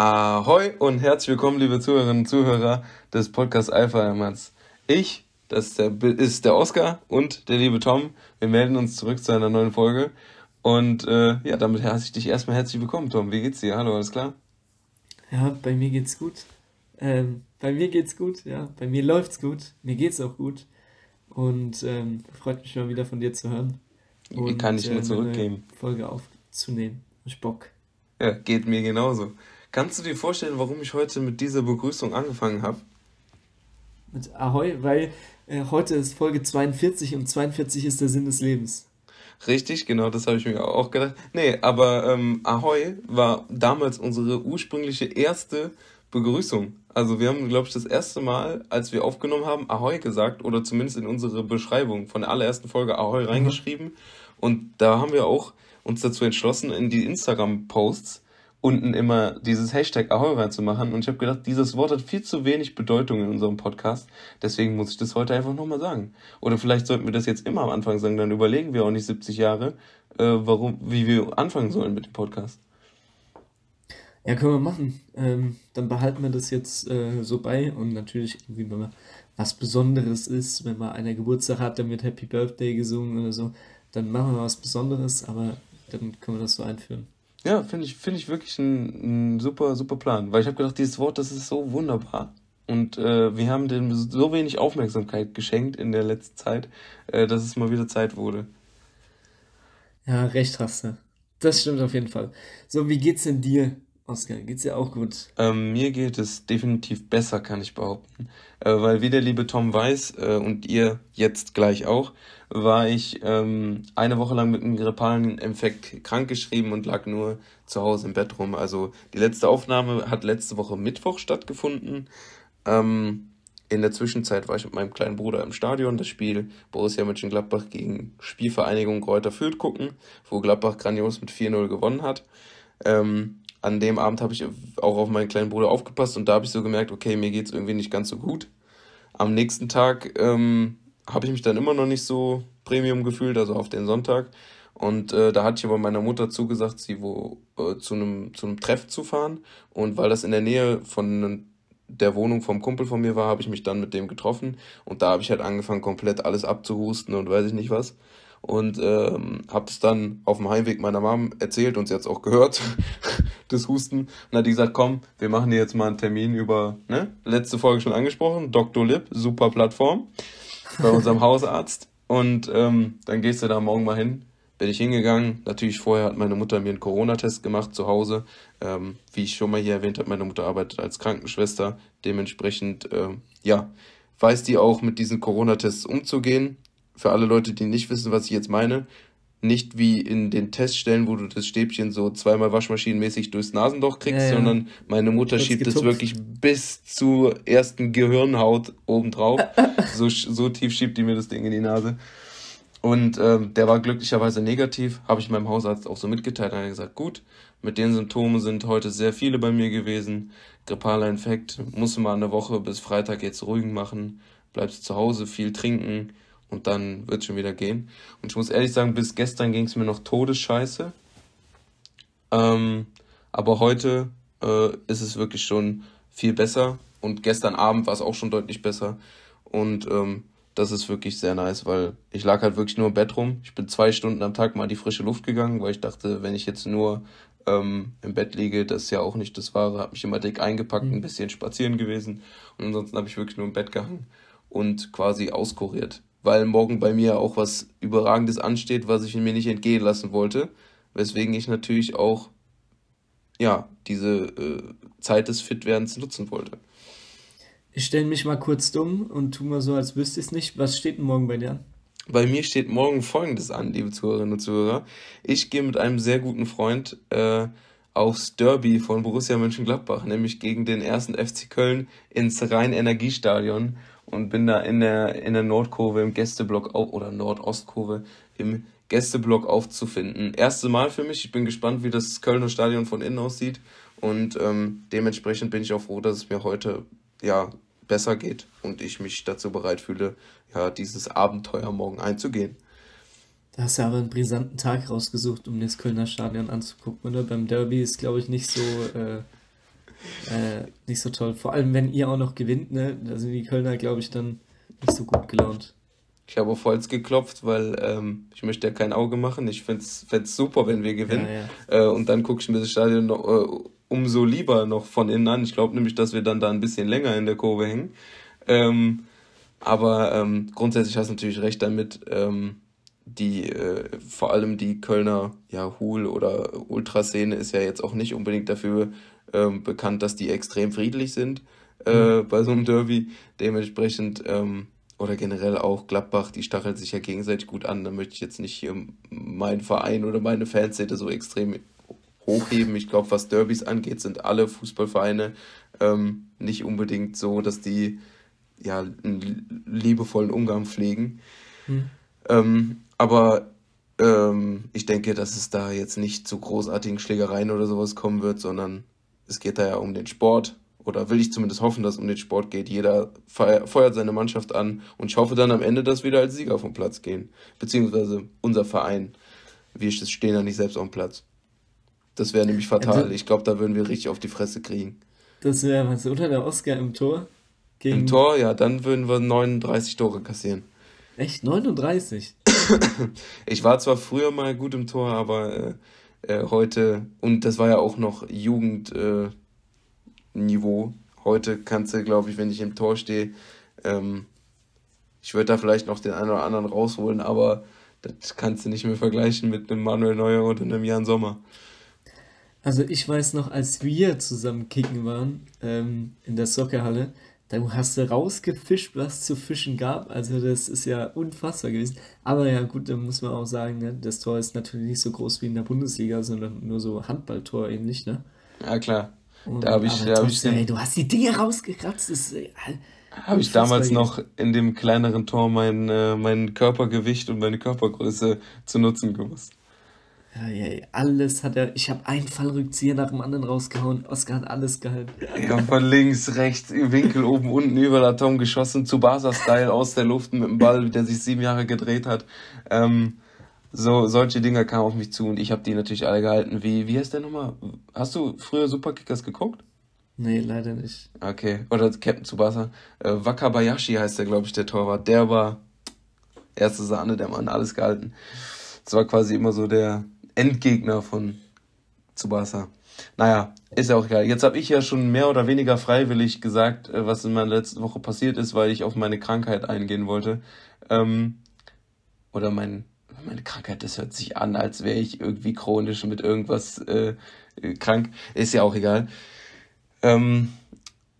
Ahoi und herzlich willkommen, liebe Zuhörerinnen und Zuhörer des Podcasts Alpha Hermanns. Ich, das ist der, ist der Oscar und der liebe Tom. Wir melden uns zurück zu einer neuen Folge. Und äh, ja, damit heiße ich dich erstmal herzlich willkommen, Tom. Wie geht's dir? Hallo, alles klar? Ja, bei mir geht's gut. Ähm, bei mir geht's gut, ja. Bei mir läuft's gut. Mir geht's auch gut. Und ähm, freut mich mal wieder von dir zu hören. Und, kann ich nur äh, zurückgeben? Folge aufzunehmen. Ich Bock. Ja, geht mir genauso. Kannst du dir vorstellen, warum ich heute mit dieser Begrüßung angefangen habe? Mit Ahoi, weil äh, heute ist Folge 42 und 42 ist der Sinn des Lebens. Richtig, genau, das habe ich mir auch gedacht. Nee, aber ähm, Ahoi war damals unsere ursprüngliche erste Begrüßung. Also wir haben, glaube ich, das erste Mal, als wir aufgenommen haben, Ahoi gesagt oder zumindest in unsere Beschreibung von der allerersten Folge Ahoi mhm. reingeschrieben. Und da haben wir auch uns dazu entschlossen, in die Instagram-Posts unten immer dieses Hashtag Ahoi reinzumachen. Und ich habe gedacht, dieses Wort hat viel zu wenig Bedeutung in unserem Podcast. Deswegen muss ich das heute einfach nochmal sagen. Oder vielleicht sollten wir das jetzt immer am Anfang sagen, dann überlegen wir auch nicht 70 Jahre, äh, warum, wie wir anfangen sollen mit dem Podcast. Ja, können wir machen. Ähm, dann behalten wir das jetzt äh, so bei und natürlich irgendwie, wenn man was Besonderes ist, wenn man einer Geburtstag hat, dann wird Happy Birthday gesungen oder so, dann machen wir was Besonderes, aber dann können wir das so einführen. Ja, finde ich, finde ich wirklich ein, ein, super, super Plan. Weil ich habe gedacht, dieses Wort, das ist so wunderbar. Und äh, wir haben dem so wenig Aufmerksamkeit geschenkt in der letzten Zeit, äh, dass es mal wieder Zeit wurde. Ja, recht hast du. Das stimmt auf jeden Fall. So, wie geht's denn dir, Oskar? Geht's dir auch gut? Ähm, mir geht es definitiv besser, kann ich behaupten. Äh, weil wie der liebe Tom weiß äh, und ihr jetzt gleich auch, war ich ähm, eine Woche lang mit einem grippalen Infekt krankgeschrieben und lag nur zu Hause im Bett rum. Also die letzte Aufnahme hat letzte Woche Mittwoch stattgefunden. Ähm, in der Zwischenzeit war ich mit meinem kleinen Bruder im Stadion das Spiel Borussia Mönchengladbach gegen Spielvereinigung Kräuter Fürth gucken, wo Gladbach grandios mit 4-0 gewonnen hat. Ähm, an dem Abend habe ich auch auf meinen kleinen Bruder aufgepasst und da habe ich so gemerkt, okay, mir geht es irgendwie nicht ganz so gut. Am nächsten Tag ähm, habe ich mich dann immer noch nicht so Premium gefühlt, also auf den Sonntag. Und äh, da hatte ich aber meiner Mutter zugesagt, sie wo äh, zu einem zu einem Treff zu fahren. Und weil das in der Nähe von der Wohnung vom Kumpel von mir war, habe ich mich dann mit dem getroffen. Und da habe ich halt angefangen, komplett alles abzuhusten und weiß ich nicht was. Und ähm, habe es dann auf dem Heimweg meiner Mom erzählt und sie hat es auch gehört, das Husten. Und dann hat die gesagt, komm, wir machen dir jetzt mal einen Termin über, ne, letzte Folge schon angesprochen, Dr. Lip, super Plattform bei unserem Hausarzt. Und ähm, dann gehst du da morgen mal hin. Bin ich hingegangen. Natürlich vorher hat meine Mutter mir einen Corona-Test gemacht zu Hause. Ähm, wie ich schon mal hier erwähnt habe, meine Mutter arbeitet als Krankenschwester. Dementsprechend, ähm, ja, weiß die auch mit diesen Corona-Tests umzugehen. Für alle Leute, die nicht wissen, was ich jetzt meine, nicht wie in den Teststellen, wo du das Stäbchen so zweimal waschmaschinenmäßig durchs Nasenloch kriegst, ja, ja. sondern meine Mutter schiebt es wirklich bis zur ersten Gehirnhaut obendrauf. so, so tief schiebt die mir das Ding in die Nase. Und ähm, der war glücklicherweise negativ, habe ich meinem Hausarzt auch so mitgeteilt. Er hat gesagt, gut, mit den Symptomen sind heute sehr viele bei mir gewesen. Grippaler Infekt, muss mal eine Woche bis Freitag jetzt ruhig machen, bleibst zu Hause, viel trinken, und dann wird es schon wieder gehen. Und ich muss ehrlich sagen, bis gestern ging es mir noch todesscheiße. Ähm, aber heute äh, ist es wirklich schon viel besser und gestern Abend war es auch schon deutlich besser. Und ähm, das ist wirklich sehr nice, weil ich lag halt wirklich nur im Bett rum. Ich bin zwei Stunden am Tag mal in die frische Luft gegangen, weil ich dachte, wenn ich jetzt nur ähm, im Bett liege, das ist ja auch nicht das Wahre. Hab mich immer dick eingepackt, mhm. ein bisschen spazieren gewesen und ansonsten habe ich wirklich nur im Bett gehangen und quasi auskuriert weil morgen bei mir auch was Überragendes ansteht, was ich mir nicht entgehen lassen wollte. Weswegen ich natürlich auch ja, diese äh, Zeit des Fitwerdens nutzen wollte. Ich stelle mich mal kurz dumm und tu mal so, als wüsste ich es nicht. Was steht denn morgen bei dir an? Bei mir steht morgen folgendes an, liebe Zuhörerinnen und Zuhörer. Ich gehe mit einem sehr guten Freund äh, aufs Derby von Borussia Mönchengladbach, nämlich gegen den ersten FC Köln ins Rhein-Energiestadion und bin da in der, in der Nordkurve im Gästeblock auf, oder Nordostkurve im Gästeblock aufzufinden. Erste Mal für mich. Ich bin gespannt, wie das Kölner Stadion von innen aussieht. Und ähm, dementsprechend bin ich auch froh, dass es mir heute ja besser geht und ich mich dazu bereit fühle, ja, dieses Abenteuer morgen einzugehen. Da hast du aber einen brisanten Tag rausgesucht, um das Kölner Stadion anzugucken, oder? Beim Derby ist, glaube ich, nicht so, äh, äh, nicht so toll. Vor allem, wenn ihr auch noch gewinnt, ne? Da sind die Kölner, glaube ich, dann nicht so gut gelaunt. Ich habe auf Holz geklopft, weil ähm, ich möchte ja kein Auge machen. Ich fände es super, wenn wir gewinnen. Ja, ja. Äh, und dann gucke ich mir das Stadion noch, äh, umso lieber noch von innen an. Ich glaube nämlich, dass wir dann da ein bisschen länger in der Kurve hängen. Ähm, aber ähm, grundsätzlich hast du natürlich recht damit. Ähm, die äh, vor allem die Kölner ja Hul oder Ultraszene ist ja jetzt auch nicht unbedingt dafür ähm, bekannt, dass die extrem friedlich sind äh, mhm. bei so einem Derby. Dementsprechend ähm, oder generell auch Gladbach, die stacheln sich ja gegenseitig gut an. Da möchte ich jetzt nicht hier meinen Verein oder meine Fanszene so extrem hochheben. Ich glaube, was Derbys angeht, sind alle Fußballvereine ähm, nicht unbedingt so, dass die ja einen liebevollen Umgang pflegen. Hm. Ähm, aber ähm, ich denke, dass es da jetzt nicht zu großartigen Schlägereien oder sowas kommen wird, sondern es geht da ja um den Sport oder will ich zumindest hoffen, dass es um den Sport geht. Jeder feuert seine Mannschaft an und ich hoffe dann am Ende, dass wir da als Sieger vom Platz gehen. Beziehungsweise unser Verein. Wir stehen da nicht selbst auf dem Platz. Das wäre nämlich fatal. Ich glaube, da würden wir richtig auf die Fresse kriegen. Das wäre was, oder der Oscar im Tor? Gegen... Im Tor, ja, dann würden wir 39 Tore kassieren. Echt? 39? ich war zwar früher mal gut im Tor, aber äh, äh, heute, und das war ja auch noch Jugend. Äh. Heute kannst du, glaube ich, wenn ich im Tor stehe, ähm, ich würde da vielleicht noch den einen oder anderen rausholen, aber das kannst du nicht mehr vergleichen mit einem Manuel Neuer oder einem Jan Sommer. Also ich weiß noch, als wir zusammen kicken waren ähm, in der Soccerhalle, da hast du rausgefischt, was zu fischen gab. Also das ist ja unfassbar gewesen. Aber ja gut, da muss man auch sagen, ne, das Tor ist natürlich nicht so groß wie in der Bundesliga, sondern nur so Handballtor ähnlich, ne? Ja klar. Da habe ich, da hab ich ey, du hast die Dinge rausgekratzt. Das, äh, habe ich damals noch in dem kleineren Tor mein, äh, mein Körpergewicht und meine Körpergröße zu nutzen gewusst. Ja, alles hat er. Ich habe einen Fallrückzieher nach dem anderen rausgehauen. Oscar hat alles gehalten. Ja, von links, rechts, Winkel, oben, unten, über der Tom geschossen. zu Tsubasa-Style aus der Luft mit dem Ball, der sich sieben Jahre gedreht hat. Ähm, so, solche Dinger kamen auf mich zu und ich habe die natürlich alle gehalten. Wie, wie heißt der nochmal? Hast du früher Superkickers geguckt? Nee, leider nicht. Okay. Oder Captain Tsubasa. Äh, Wakabayashi heißt der, glaube ich, der Torwart. Der war erste Sahne, der Mann, alles gehalten. Das war quasi immer so der Endgegner von Tsubasa. Naja, ist ja auch egal. Jetzt habe ich ja schon mehr oder weniger freiwillig gesagt, äh, was in meiner letzten Woche passiert ist, weil ich auf meine Krankheit eingehen wollte. Ähm, oder mein meine Krankheit, das hört sich an, als wäre ich irgendwie chronisch mit irgendwas äh, krank. Ist ja auch egal. Ähm,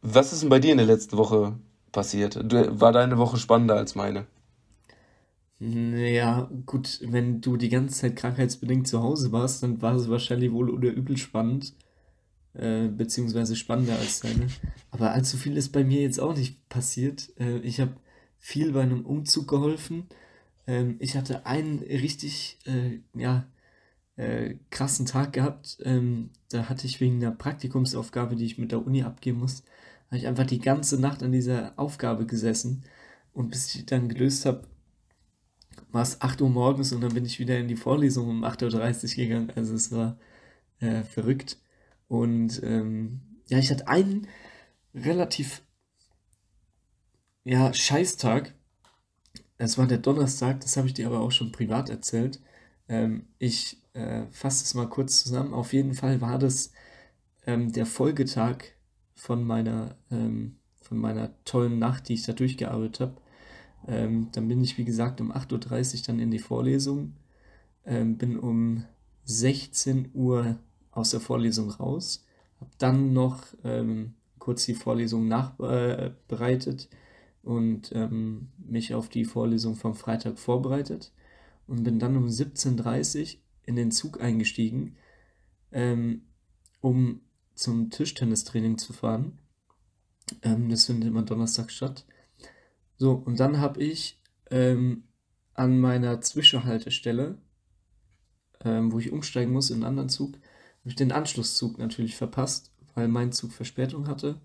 was ist denn bei dir in der letzten Woche passiert? War deine Woche spannender als meine? Ja, gut, wenn du die ganze Zeit krankheitsbedingt zu Hause warst, dann war es wahrscheinlich wohl oder übel spannend. Äh, beziehungsweise spannender als deine. Aber allzu viel ist bei mir jetzt auch nicht passiert. Äh, ich habe viel bei einem Umzug geholfen ähm, ich hatte einen richtig, äh, ja, äh, krassen Tag gehabt. Ähm, da hatte ich wegen einer Praktikumsaufgabe, die ich mit der Uni abgeben muss, habe ich einfach die ganze Nacht an dieser Aufgabe gesessen. Und bis ich die dann gelöst habe, war es 8 Uhr morgens und dann bin ich wieder in die Vorlesung um 8.30 Uhr gegangen. Also es war äh, verrückt. Und ähm, ja, ich hatte einen relativ ja, Scheißtag es war der Donnerstag, das habe ich dir aber auch schon privat erzählt. Ähm, ich äh, fasse es mal kurz zusammen. Auf jeden Fall war das ähm, der Folgetag von meiner, ähm, von meiner tollen Nacht, die ich da durchgearbeitet habe. Ähm, dann bin ich, wie gesagt, um 8.30 Uhr dann in die Vorlesung, ähm, bin um 16 Uhr aus der Vorlesung raus, habe dann noch ähm, kurz die Vorlesung nachbereitet. Und ähm, mich auf die Vorlesung vom Freitag vorbereitet und bin dann um 17.30 Uhr in den Zug eingestiegen, ähm, um zum Tischtennistraining zu fahren. Ähm, das findet immer Donnerstag statt. So, und dann habe ich ähm, an meiner Zwischenhaltestelle, ähm, wo ich umsteigen muss in einen anderen Zug, habe ich den Anschlusszug natürlich verpasst, weil mein Zug Verspätung hatte.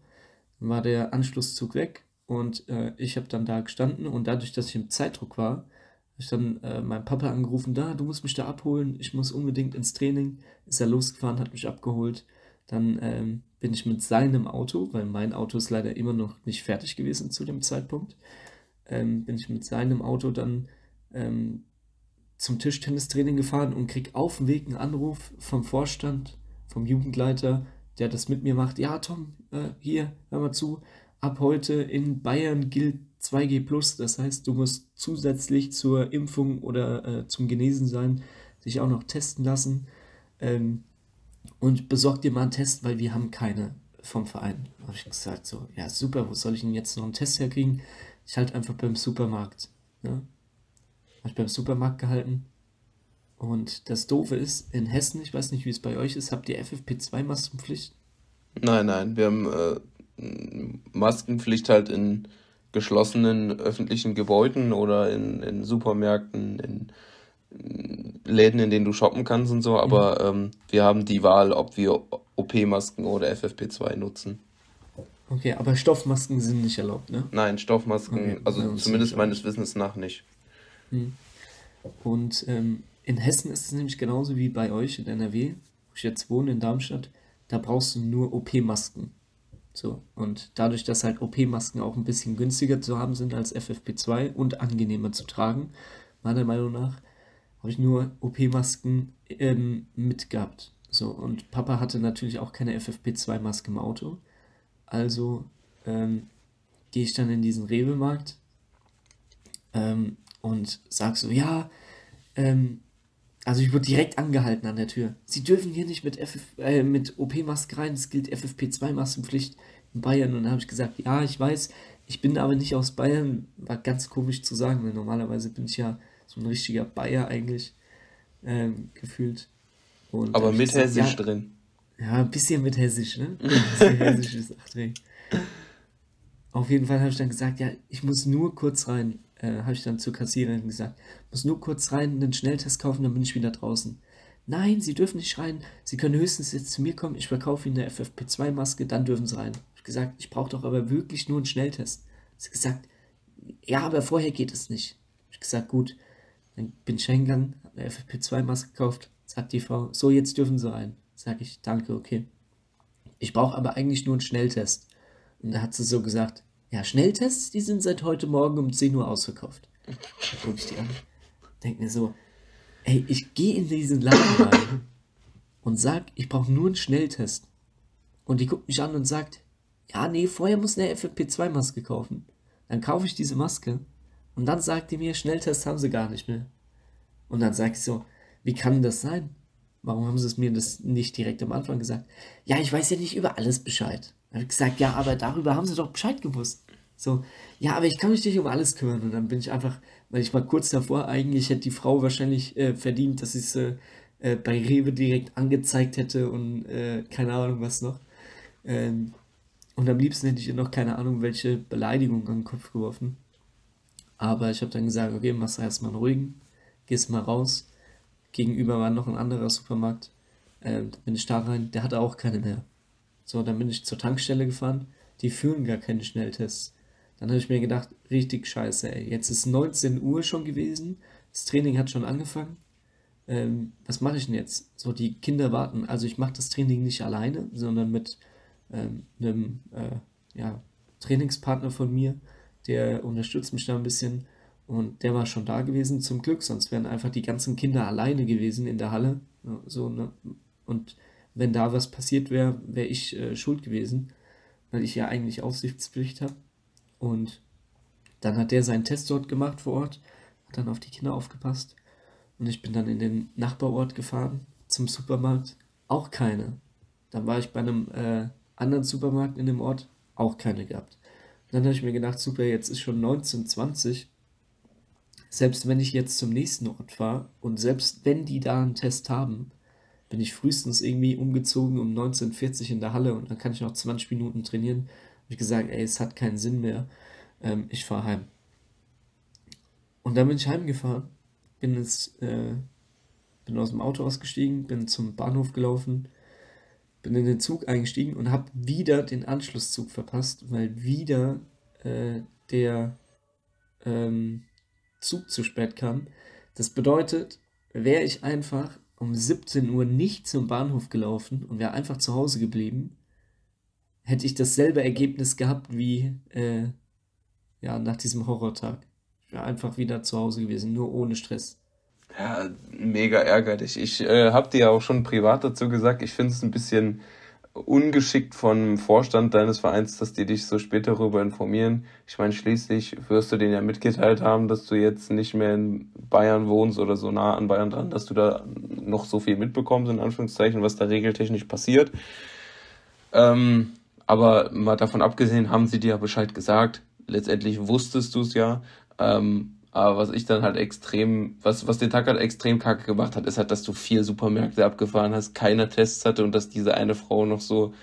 Dann war der Anschlusszug weg und äh, ich habe dann da gestanden und dadurch, dass ich im Zeitdruck war, habe ich dann äh, meinen Papa angerufen, da, du musst mich da abholen, ich muss unbedingt ins Training. Ist er losgefahren, hat mich abgeholt. Dann ähm, bin ich mit seinem Auto, weil mein Auto ist leider immer noch nicht fertig gewesen zu dem Zeitpunkt, ähm, bin ich mit seinem Auto dann ähm, zum Tischtennistraining gefahren und krieg auf dem Weg einen Anruf vom Vorstand, vom Jugendleiter, der das mit mir macht. Ja, Tom, äh, hier, hör mal zu. Ab heute in Bayern gilt 2G+. Das heißt, du musst zusätzlich zur Impfung oder äh, zum Genesen sein, dich auch noch testen lassen. Ähm, und besorg dir mal einen Test, weil wir haben keine vom Verein. Habe ich gesagt, so, ja super, wo soll ich denn jetzt noch einen Test herkriegen? Ich halte einfach beim Supermarkt. Ne? Habe ich beim Supermarkt gehalten. Und das Doofe ist, in Hessen, ich weiß nicht, wie es bei euch ist, habt ihr FFP2-Maskenpflicht? Nein, nein, wir haben äh, Maskenpflicht halt in geschlossenen öffentlichen Gebäuden oder in, in Supermärkten, in Läden, in denen du shoppen kannst und so, aber mhm. ähm, wir haben die Wahl, ob wir OP-Masken oder FFP2 nutzen. Okay, aber Stoffmasken sind nicht erlaubt, ne? Nein, Stoffmasken, okay, also zumindest meines Wissens nach nicht. Hm. Und ähm, in Hessen ist es nämlich genauso wie bei euch in NRW, wo ich jetzt wohne, in Darmstadt, da brauchst du nur OP-Masken. So, und dadurch, dass halt OP-Masken auch ein bisschen günstiger zu haben sind als FFP2 und angenehmer zu tragen, meiner Meinung nach, habe ich nur OP-Masken ähm, mitgehabt. So, und Papa hatte natürlich auch keine FFP2-Maske im Auto. Also ähm, gehe ich dann in diesen Rewe-Markt ähm, und sag so, ja, ähm, also ich wurde direkt angehalten an der Tür. Sie dürfen hier nicht mit, äh, mit OP-Maske rein, es gilt FFP2-Maskenpflicht in Bayern. Und dann habe ich gesagt, ja, ich weiß, ich bin aber nicht aus Bayern. War ganz komisch zu sagen, weil normalerweise bin ich ja so ein richtiger Bayer eigentlich ähm, gefühlt. Und aber mit gesagt, Hessisch ja, drin. Ja, ein bisschen mit Hessisch, ne? Ein bisschen Hessisch ist auch drin. Auf jeden Fall habe ich dann gesagt, ja, ich muss nur kurz rein äh, habe ich dann zur Kassiererin gesagt, muss nur kurz rein, einen Schnelltest kaufen, dann bin ich wieder draußen. Nein, Sie dürfen nicht rein. Sie können höchstens jetzt zu mir kommen. Ich verkaufe Ihnen eine FFP2-Maske, dann dürfen Sie rein. Ich habe gesagt, ich brauche doch aber wirklich nur einen Schnelltest. Sie gesagt, ja, aber vorher geht es nicht. Ich habe gesagt, gut. Dann bin ich hingegangen, habe eine FFP2-Maske gekauft. Sagt die Frau, so, jetzt dürfen Sie rein. Sag ich, danke, okay. Ich brauche aber eigentlich nur einen Schnelltest. Und da hat sie so gesagt, ja, Schnelltests, die sind seit heute Morgen um 10 Uhr ausverkauft. Guck ich die an. Denk mir so, ey, ich gehe in diesen Laden rein und sag, ich brauche nur einen Schnelltest. Und die guckt mich an und sagt, ja, nee, vorher muss eine FFP2-Maske kaufen. Dann kaufe ich diese Maske und dann sagt die mir, Schnelltest haben sie gar nicht mehr. Und dann sag ich so, wie kann das sein? Warum haben sie es mir das nicht direkt am Anfang gesagt? Ja, ich weiß ja nicht über alles Bescheid. Dann habe ich gesagt, ja, aber darüber haben sie doch Bescheid gewusst. So, ja, aber ich kann mich nicht um alles kümmern. Und dann bin ich einfach, weil ich war kurz davor, eigentlich hätte die Frau wahrscheinlich äh, verdient, dass ich sie äh, bei Rewe direkt angezeigt hätte und äh, keine Ahnung was noch. Ähm, und am liebsten hätte ich ihr noch keine Ahnung, welche Beleidigung an den Kopf geworfen. Aber ich habe dann gesagt, okay, machst du erstmal einen ruhigen, gehst mal raus. Gegenüber war noch ein anderer Supermarkt. Ähm, bin ich da rein, der hatte auch keine mehr. So, dann bin ich zur Tankstelle gefahren. Die führen gar keine Schnelltests. Dann habe ich mir gedacht, richtig scheiße, ey. Jetzt ist 19 Uhr schon gewesen, das Training hat schon angefangen. Ähm, was mache ich denn jetzt? So, die Kinder warten. Also ich mache das Training nicht alleine, sondern mit ähm, einem äh, ja, Trainingspartner von mir, der unterstützt mich da ein bisschen. Und der war schon da gewesen, zum Glück, sonst wären einfach die ganzen Kinder alleine gewesen in der Halle. So, ne? Und wenn da was passiert wäre, wäre ich äh, schuld gewesen, weil ich ja eigentlich Aufsichtspflicht habe. Und dann hat der seinen Test dort gemacht vor Ort, hat dann auf die Kinder aufgepasst. Und ich bin dann in den Nachbarort gefahren zum Supermarkt. Auch keine. Dann war ich bei einem äh, anderen Supermarkt in dem Ort, auch keine gehabt. Dann habe ich mir gedacht, super, jetzt ist schon 1920. Selbst wenn ich jetzt zum nächsten Ort fahre und selbst wenn die da einen Test haben, bin ich frühestens irgendwie umgezogen um 1940 in der Halle und dann kann ich noch 20 Minuten trainieren ich gesagt, ey, es hat keinen Sinn mehr, ähm, ich fahre heim. Und dann bin ich heimgefahren, bin, ins, äh, bin aus dem Auto ausgestiegen, bin zum Bahnhof gelaufen, bin in den Zug eingestiegen und habe wieder den Anschlusszug verpasst, weil wieder äh, der ähm, Zug zu spät kam. Das bedeutet, wäre ich einfach um 17 Uhr nicht zum Bahnhof gelaufen und wäre einfach zu Hause geblieben, hätte ich dasselbe Ergebnis gehabt wie äh, ja, nach diesem Horrortag. Ich wäre einfach wieder zu Hause gewesen, nur ohne Stress. Ja, mega ärgerlich. Ich äh, habe dir ja auch schon privat dazu gesagt, ich finde es ein bisschen ungeschickt vom Vorstand deines Vereins, dass die dich so spät darüber informieren. Ich meine, schließlich wirst du denen ja mitgeteilt haben, dass du jetzt nicht mehr in Bayern wohnst oder so nah an Bayern dran, dass du da noch so viel mitbekommst, in Anführungszeichen, was da regeltechnisch passiert. Ähm, aber mal davon abgesehen, haben sie dir ja Bescheid gesagt. Letztendlich wusstest du es ja. Ähm, aber was ich dann halt extrem, was, was den Tag halt extrem kacke gemacht hat, ist halt, dass du vier Supermärkte abgefahren hast, keiner Tests hatte und dass diese eine Frau noch so,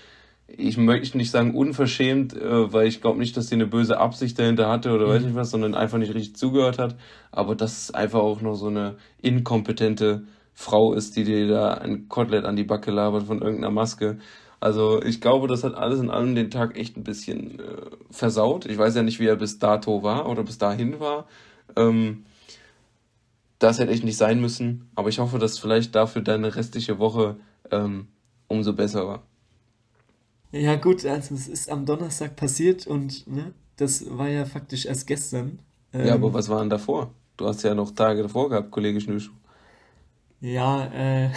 ich möchte nicht sagen unverschämt, äh, weil ich glaube nicht, dass sie eine böse Absicht dahinter hatte oder mhm. weiß nicht was, sondern einfach nicht richtig zugehört hat. Aber dass es einfach auch noch so eine inkompetente Frau ist, die dir da ein Kotelett an die Backe labert von irgendeiner Maske. Also ich glaube, das hat alles in allem den Tag echt ein bisschen äh, versaut. Ich weiß ja nicht, wie er bis dato war oder bis dahin war. Ähm, das hätte echt nicht sein müssen, aber ich hoffe, dass vielleicht dafür deine restliche Woche ähm, umso besser war. Ja, gut, also es ist am Donnerstag passiert und ne, das war ja faktisch erst gestern. Ähm, ja, aber ähm, was war denn davor? Du hast ja noch Tage davor gehabt, Kollege Schnürschuh. Ja, äh,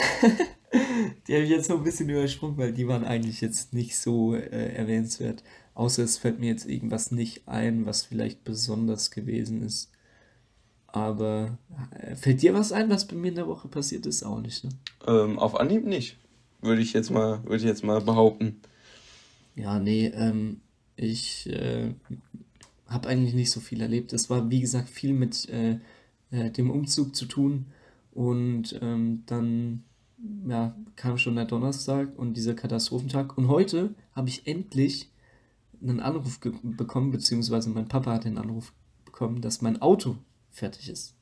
die habe ich jetzt noch ein bisschen übersprungen, weil die waren eigentlich jetzt nicht so äh, erwähnenswert. Außer es fällt mir jetzt irgendwas nicht ein, was vielleicht besonders gewesen ist. Aber äh, fällt dir was ein, was bei mir in der Woche passiert ist? Auch nicht, ne? Ähm, auf Anhieb nicht. Würde ich jetzt mal, würde ich jetzt mal behaupten. Ja, nee, ähm, ich äh, habe eigentlich nicht so viel erlebt. Es war, wie gesagt, viel mit äh, äh, dem Umzug zu tun. Und ähm, dann ja, kam schon der Donnerstag und dieser Katastrophentag. Und heute habe ich endlich einen Anruf bekommen, beziehungsweise mein Papa hat den Anruf bekommen, dass mein Auto fertig ist.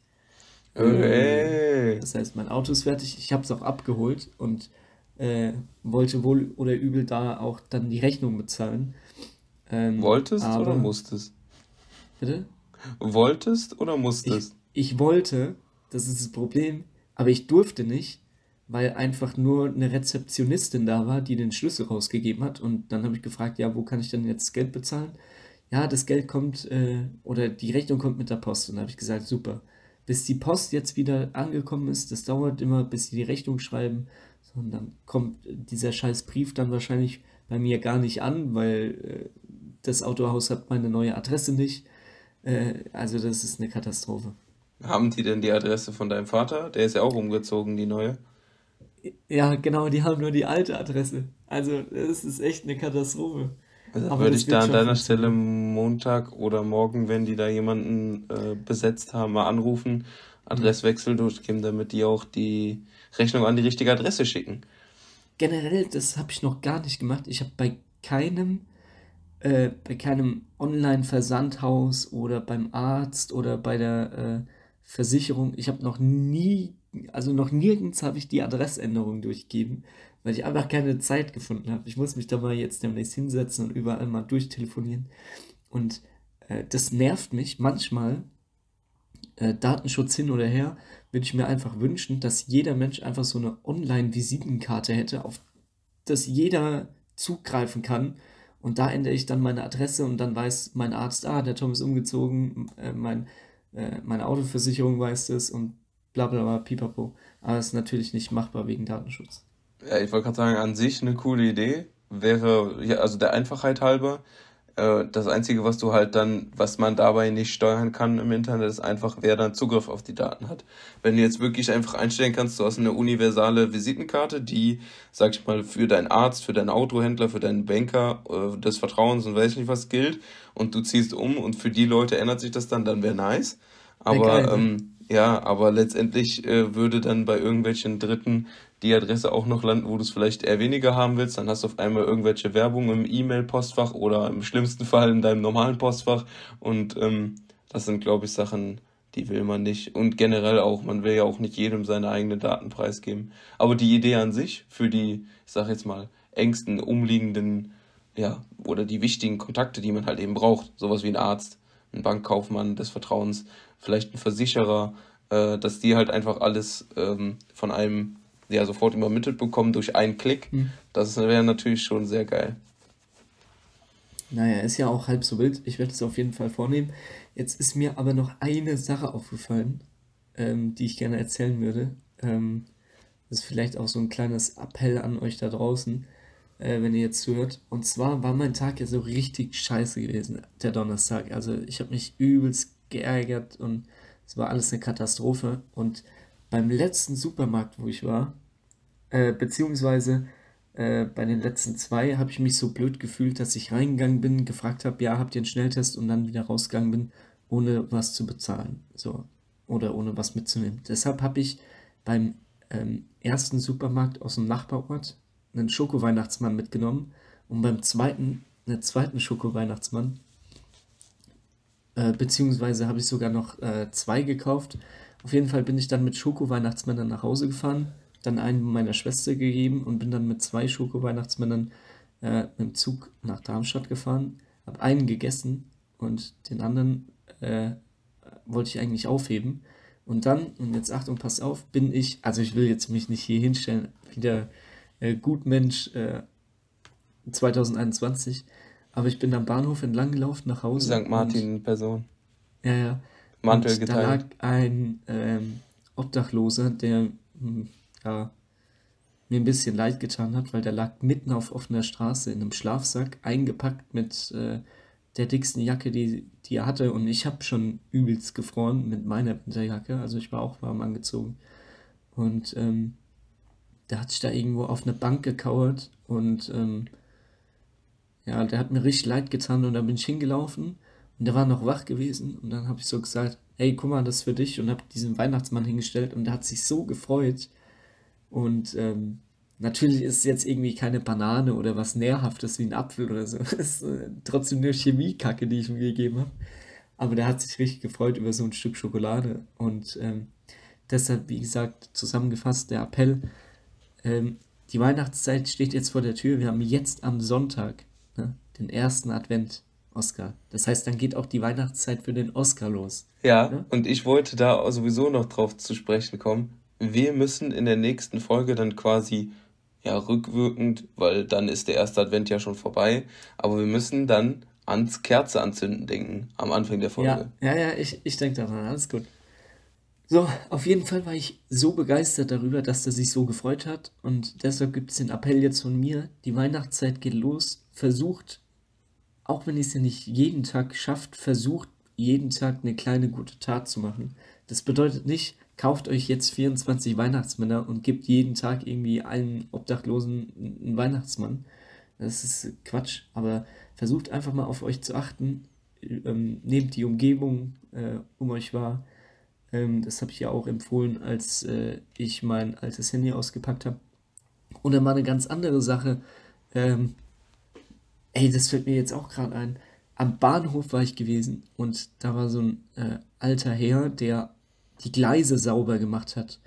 Hey. Das heißt, mein Auto ist fertig, ich habe es auch abgeholt und äh, wollte wohl oder übel da auch dann die Rechnung bezahlen. Ähm, Wolltest aber, oder musstest? Bitte? Wolltest oder musstest? Ich, ich wollte, das ist das Problem, aber ich durfte nicht, weil einfach nur eine Rezeptionistin da war, die den Schlüssel rausgegeben hat. Und dann habe ich gefragt, ja, wo kann ich denn jetzt Geld bezahlen? Ja, das Geld kommt äh, oder die Rechnung kommt mit der Post. Und da habe ich gesagt, super. Bis die Post jetzt wieder angekommen ist, das dauert immer, bis sie die Rechnung schreiben. So, und dann kommt dieser scheiß Brief dann wahrscheinlich bei mir gar nicht an, weil äh, das Autohaus hat meine neue Adresse nicht. Äh, also das ist eine Katastrophe. Haben die denn die Adresse von deinem Vater? Der ist ja auch umgezogen, die neue. Ja, genau, die haben nur die alte Adresse. Also das ist echt eine Katastrophe. Also würde ich da an deiner Stelle Montag oder morgen, wenn die da jemanden äh, besetzt haben, mal anrufen, Adresswechsel durchgeben, damit die auch die Rechnung an die richtige Adresse schicken. Generell, das habe ich noch gar nicht gemacht. Ich habe bei keinem, äh, bei keinem Online-Versandhaus oder beim Arzt oder bei der äh, Versicherung, ich habe noch nie, also noch nirgends habe ich die Adressänderung durchgegeben weil ich einfach keine Zeit gefunden habe. Ich muss mich da mal jetzt demnächst hinsetzen und überall mal durchtelefonieren. Und äh, das nervt mich manchmal. Äh, Datenschutz hin oder her, würde ich mir einfach wünschen, dass jeder Mensch einfach so eine Online-Visitenkarte hätte, auf das jeder zugreifen kann. Und da ändere ich dann meine Adresse und dann weiß mein Arzt, ah, der Tom ist umgezogen, äh, mein, äh, meine Autoversicherung weiß das und bla bla bla, pipapo. Aber es ist natürlich nicht machbar wegen Datenschutz. Ja, ich wollte gerade sagen, an sich eine coole Idee. Wäre, ja, also der Einfachheit halber. Äh, das Einzige, was du halt dann, was man dabei nicht steuern kann im Internet, ist einfach, wer dann Zugriff auf die Daten hat. Wenn du jetzt wirklich einfach einstellen kannst, du hast eine universale Visitenkarte, die, sag ich mal, für deinen Arzt, für deinen Autohändler, für deinen Banker äh, des Vertrauens und weiß nicht was gilt und du ziehst um und für die Leute ändert sich das dann, dann wäre nice. Aber ne? ähm, ja, aber letztendlich äh, würde dann bei irgendwelchen Dritten die Adresse auch noch landen, wo du es vielleicht eher weniger haben willst. Dann hast du auf einmal irgendwelche Werbung im E-Mail-Postfach oder im schlimmsten Fall in deinem normalen Postfach. Und ähm, das sind, glaube ich, Sachen, die will man nicht. Und generell auch, man will ja auch nicht jedem seine eigenen Daten preisgeben. Aber die Idee an sich für die, ich sag jetzt mal, engsten, umliegenden, ja, oder die wichtigen Kontakte, die man halt eben braucht, sowas wie ein Arzt, ein Bankkaufmann des Vertrauens, vielleicht ein Versicherer, äh, dass die halt einfach alles ähm, von einem ja sofort übermittelt bekommen durch einen Klick. Mhm. Das wäre natürlich schon sehr geil. Naja, ist ja auch halb so wild. Ich werde es auf jeden Fall vornehmen. Jetzt ist mir aber noch eine Sache aufgefallen, ähm, die ich gerne erzählen würde. Ähm, das ist vielleicht auch so ein kleines Appell an euch da draußen, äh, wenn ihr jetzt zuhört. Und zwar war mein Tag ja so richtig scheiße gewesen, der Donnerstag. Also ich habe mich übelst geärgert und es war alles eine Katastrophe. Und beim letzten Supermarkt, wo ich war, äh, beziehungsweise äh, bei den letzten zwei habe ich mich so blöd gefühlt, dass ich reingegangen bin, gefragt habe, ja, habt ihr einen Schnelltest und dann wieder rausgegangen bin, ohne was zu bezahlen. So. Oder ohne was mitzunehmen. Deshalb habe ich beim ähm, ersten Supermarkt aus dem Nachbarort einen Schoko-Weihnachtsmann mitgenommen und beim zweiten einen zweiten Schoko-Weihnachtsmann. Äh, beziehungsweise habe ich sogar noch äh, zwei gekauft. Auf jeden Fall bin ich dann mit Schoko-Weihnachtsmännern nach Hause gefahren dann einen meiner Schwester gegeben und bin dann mit zwei Schoko-Weihnachtsmännern äh, mit dem Zug nach Darmstadt gefahren, habe einen gegessen und den anderen äh, wollte ich eigentlich aufheben. Und dann, und jetzt Achtung, pass auf, bin ich, also ich will jetzt mich nicht hier hinstellen, wieder äh, Gutmensch äh, 2021, aber ich bin am Bahnhof entlang gelaufen nach Hause. St. Martin in Person. Ja, ja. Mantel und geteilt. Da lag ein ähm, Obdachloser, der hm, ja, mir ein bisschen leid getan hat, weil der lag mitten auf offener Straße in einem Schlafsack, eingepackt mit äh, der dicksten Jacke, die, die er hatte. Und ich habe schon übelst gefroren mit meiner Winterjacke. Also ich war auch warm angezogen. Und ähm, der hat sich da irgendwo auf eine Bank gekauert und ähm, ja, der hat mir richtig leid getan und da bin ich hingelaufen und der war noch wach gewesen und dann habe ich so gesagt, hey, guck mal, das ist für dich und habe diesen Weihnachtsmann hingestellt und der hat sich so gefreut und ähm, natürlich ist es jetzt irgendwie keine Banane oder was Nährhaftes wie ein Apfel oder so. Es ist äh, trotzdem nur Chemiekacke, die ich ihm gegeben habe. Aber der hat sich richtig gefreut über so ein Stück Schokolade. Und ähm, deshalb, wie gesagt, zusammengefasst der Appell. Ähm, die Weihnachtszeit steht jetzt vor der Tür. Wir haben jetzt am Sonntag ne, den ersten Advent. Oscar. Das heißt, dann geht auch die Weihnachtszeit für den Oscar los. Ja, ne? und ich wollte da sowieso noch drauf zu sprechen kommen wir müssen in der nächsten Folge dann quasi ja rückwirkend, weil dann ist der erste Advent ja schon vorbei, aber wir müssen dann ans Kerze anzünden denken am Anfang der Folge. Ja, ja, ja ich, ich denke daran, alles gut. So, auf jeden Fall war ich so begeistert darüber, dass er sich so gefreut hat und deshalb gibt es den Appell jetzt von mir, die Weihnachtszeit geht los, versucht, auch wenn ihr es ja nicht jeden Tag schafft, versucht jeden Tag eine kleine gute Tat zu machen. Das bedeutet nicht, kauft euch jetzt 24 Weihnachtsmänner und gebt jeden Tag irgendwie allen Obdachlosen einen Weihnachtsmann. Das ist Quatsch, aber versucht einfach mal auf euch zu achten. Ähm, nehmt die Umgebung äh, um euch wahr. Ähm, das habe ich ja auch empfohlen, als äh, ich mein altes Handy ausgepackt habe. Oder mal eine ganz andere Sache. Ähm, ey, das fällt mir jetzt auch gerade ein. Am Bahnhof war ich gewesen und da war so ein äh, alter Herr, der die Gleise sauber gemacht hat.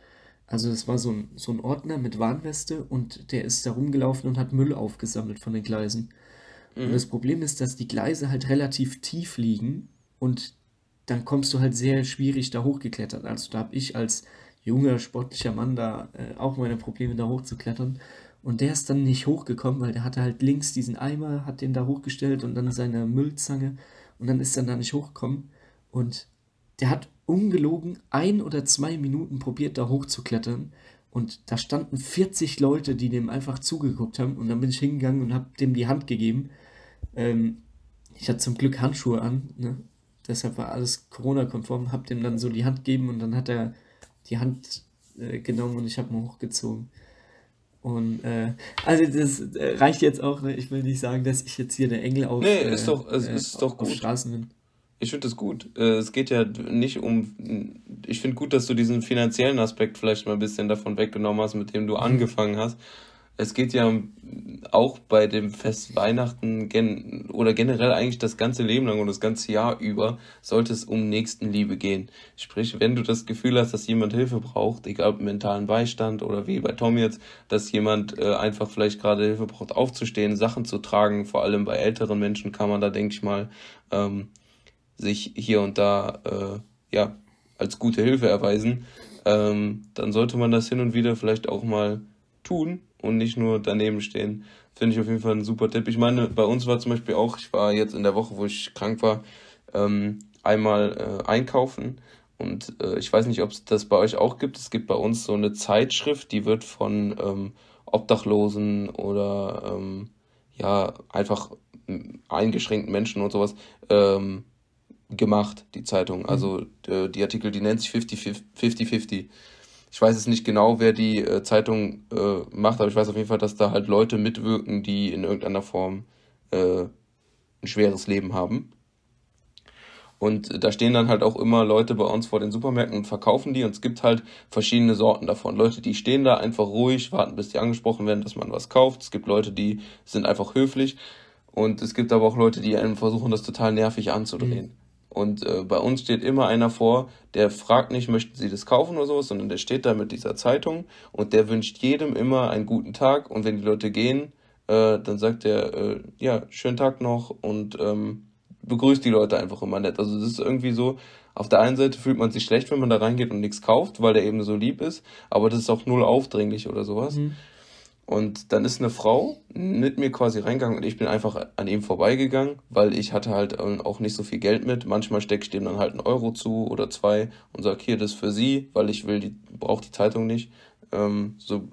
Also das war so ein, so ein Ordner mit Warnweste und der ist da rumgelaufen und hat Müll aufgesammelt von den Gleisen. Mhm. Und das Problem ist, dass die Gleise halt relativ tief liegen und dann kommst du halt sehr schwierig da hochgeklettert. Also da habe ich als junger, sportlicher Mann da äh, auch meine Probleme da hochzuklettern. Und der ist dann nicht hochgekommen, weil der hatte halt links diesen Eimer, hat den da hochgestellt und dann seine Müllzange und dann ist er da nicht hochgekommen. Und der hat ungelogen ein oder zwei Minuten probiert, da hochzuklettern. Und da standen 40 Leute, die dem einfach zugeguckt haben. Und dann bin ich hingegangen und habe dem die Hand gegeben. Ähm, ich hatte zum Glück Handschuhe an, ne? Deshalb war alles Corona-konform. Hab dem dann so die Hand gegeben und dann hat er die Hand äh, genommen und ich habe mal hochgezogen. Und äh, also das äh, reicht jetzt auch. Ne? Ich will nicht sagen, dass ich jetzt hier der Engel auf, nee, ist doch, es äh, ist doch gut. Straßen bin. Ich finde das gut. Äh, es geht ja nicht um. Ich finde gut, dass du diesen finanziellen Aspekt vielleicht mal ein bisschen davon weggenommen hast, mit dem du angefangen hast. Es geht ja auch bei dem Fest Weihnachten gen oder generell eigentlich das ganze Leben lang und das ganze Jahr über sollte es um Nächstenliebe gehen. Sprich, wenn du das Gefühl hast, dass jemand Hilfe braucht, egal ob mentalen Beistand oder wie bei Tom jetzt, dass jemand äh, einfach vielleicht gerade Hilfe braucht, aufzustehen, Sachen zu tragen, vor allem bei älteren Menschen kann man da, denke ich mal, ähm, sich hier und da äh, ja als gute Hilfe erweisen. ähm, dann sollte man das hin und wieder vielleicht auch mal tun und nicht nur daneben stehen. Finde ich auf jeden Fall ein super Tipp. Ich meine, bei uns war zum Beispiel auch, ich war jetzt in der Woche, wo ich krank war, ähm, einmal äh, einkaufen. Und äh, ich weiß nicht, ob es das bei euch auch gibt. Es gibt bei uns so eine Zeitschrift, die wird von ähm, Obdachlosen oder ähm, ja, einfach eingeschränkten Menschen und sowas ähm, gemacht, die Zeitung. Mhm. Also äh, die Artikel, die nennt sich 50-50. Ich weiß jetzt nicht genau, wer die äh, Zeitung äh, macht, aber ich weiß auf jeden Fall, dass da halt Leute mitwirken, die in irgendeiner Form äh, ein schweres Leben haben. Und da stehen dann halt auch immer Leute bei uns vor den Supermärkten und verkaufen die. Und es gibt halt verschiedene Sorten davon. Leute, die stehen da einfach ruhig, warten, bis die angesprochen werden, dass man was kauft. Es gibt Leute, die sind einfach höflich. Und es gibt aber auch Leute, die einem versuchen, das total nervig anzudrehen. Mhm. Und äh, bei uns steht immer einer vor, der fragt nicht, möchten Sie das kaufen oder sowas, sondern der steht da mit dieser Zeitung und der wünscht jedem immer einen guten Tag. Und wenn die Leute gehen, äh, dann sagt er, äh, ja, schönen Tag noch und ähm, begrüßt die Leute einfach immer nett. Also das ist irgendwie so, auf der einen Seite fühlt man sich schlecht, wenn man da reingeht und nichts kauft, weil der eben so lieb ist, aber das ist auch null aufdringlich oder sowas. Mhm. Und dann ist eine Frau mit mir quasi reingegangen und ich bin einfach an ihm vorbeigegangen, weil ich hatte halt auch nicht so viel Geld mit. Manchmal stecke ich dem dann halt einen Euro zu oder zwei und sag hier, das ist für sie, weil ich will, die braucht die Zeitung nicht. Ähm, so,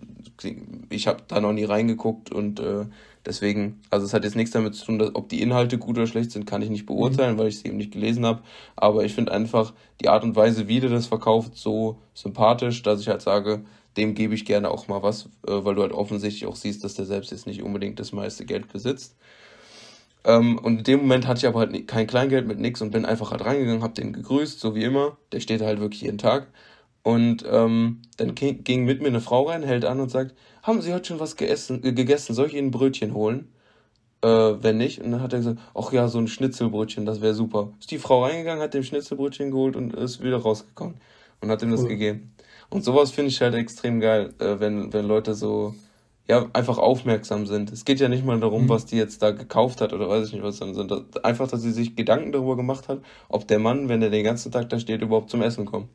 ich habe da noch nie reingeguckt und äh, deswegen, also es hat jetzt nichts damit zu tun, dass, ob die Inhalte gut oder schlecht sind, kann ich nicht beurteilen, mhm. weil ich sie eben nicht gelesen habe. Aber ich finde einfach die Art und Weise, wie der das verkauft, so sympathisch, dass ich halt sage, dem gebe ich gerne auch mal was, äh, weil du halt offensichtlich auch siehst, dass der selbst jetzt nicht unbedingt das meiste Geld besitzt. Ähm, und in dem Moment hatte ich aber halt kein Kleingeld mit nix und bin einfach halt reingegangen, hab den gegrüßt, so wie immer. Der steht halt wirklich jeden Tag. Und ähm, dann ging mit mir eine Frau rein, hält an und sagt, haben Sie heute schon was gegessen? Äh, gegessen? Soll ich Ihnen ein Brötchen holen? Äh, wenn nicht. Und dann hat er gesagt, ach ja, so ein Schnitzelbrötchen, das wäre super. Ist die Frau reingegangen, hat dem Schnitzelbrötchen geholt und ist wieder rausgekommen und hat ihm cool. das gegeben. Und sowas finde ich halt extrem geil, äh, wenn, wenn Leute so ja, einfach aufmerksam sind. Es geht ja nicht mal darum, mhm. was die jetzt da gekauft hat oder weiß ich nicht was, sondern einfach, dass sie sich Gedanken darüber gemacht hat, ob der Mann, wenn er den ganzen Tag da steht, überhaupt zum Essen kommt.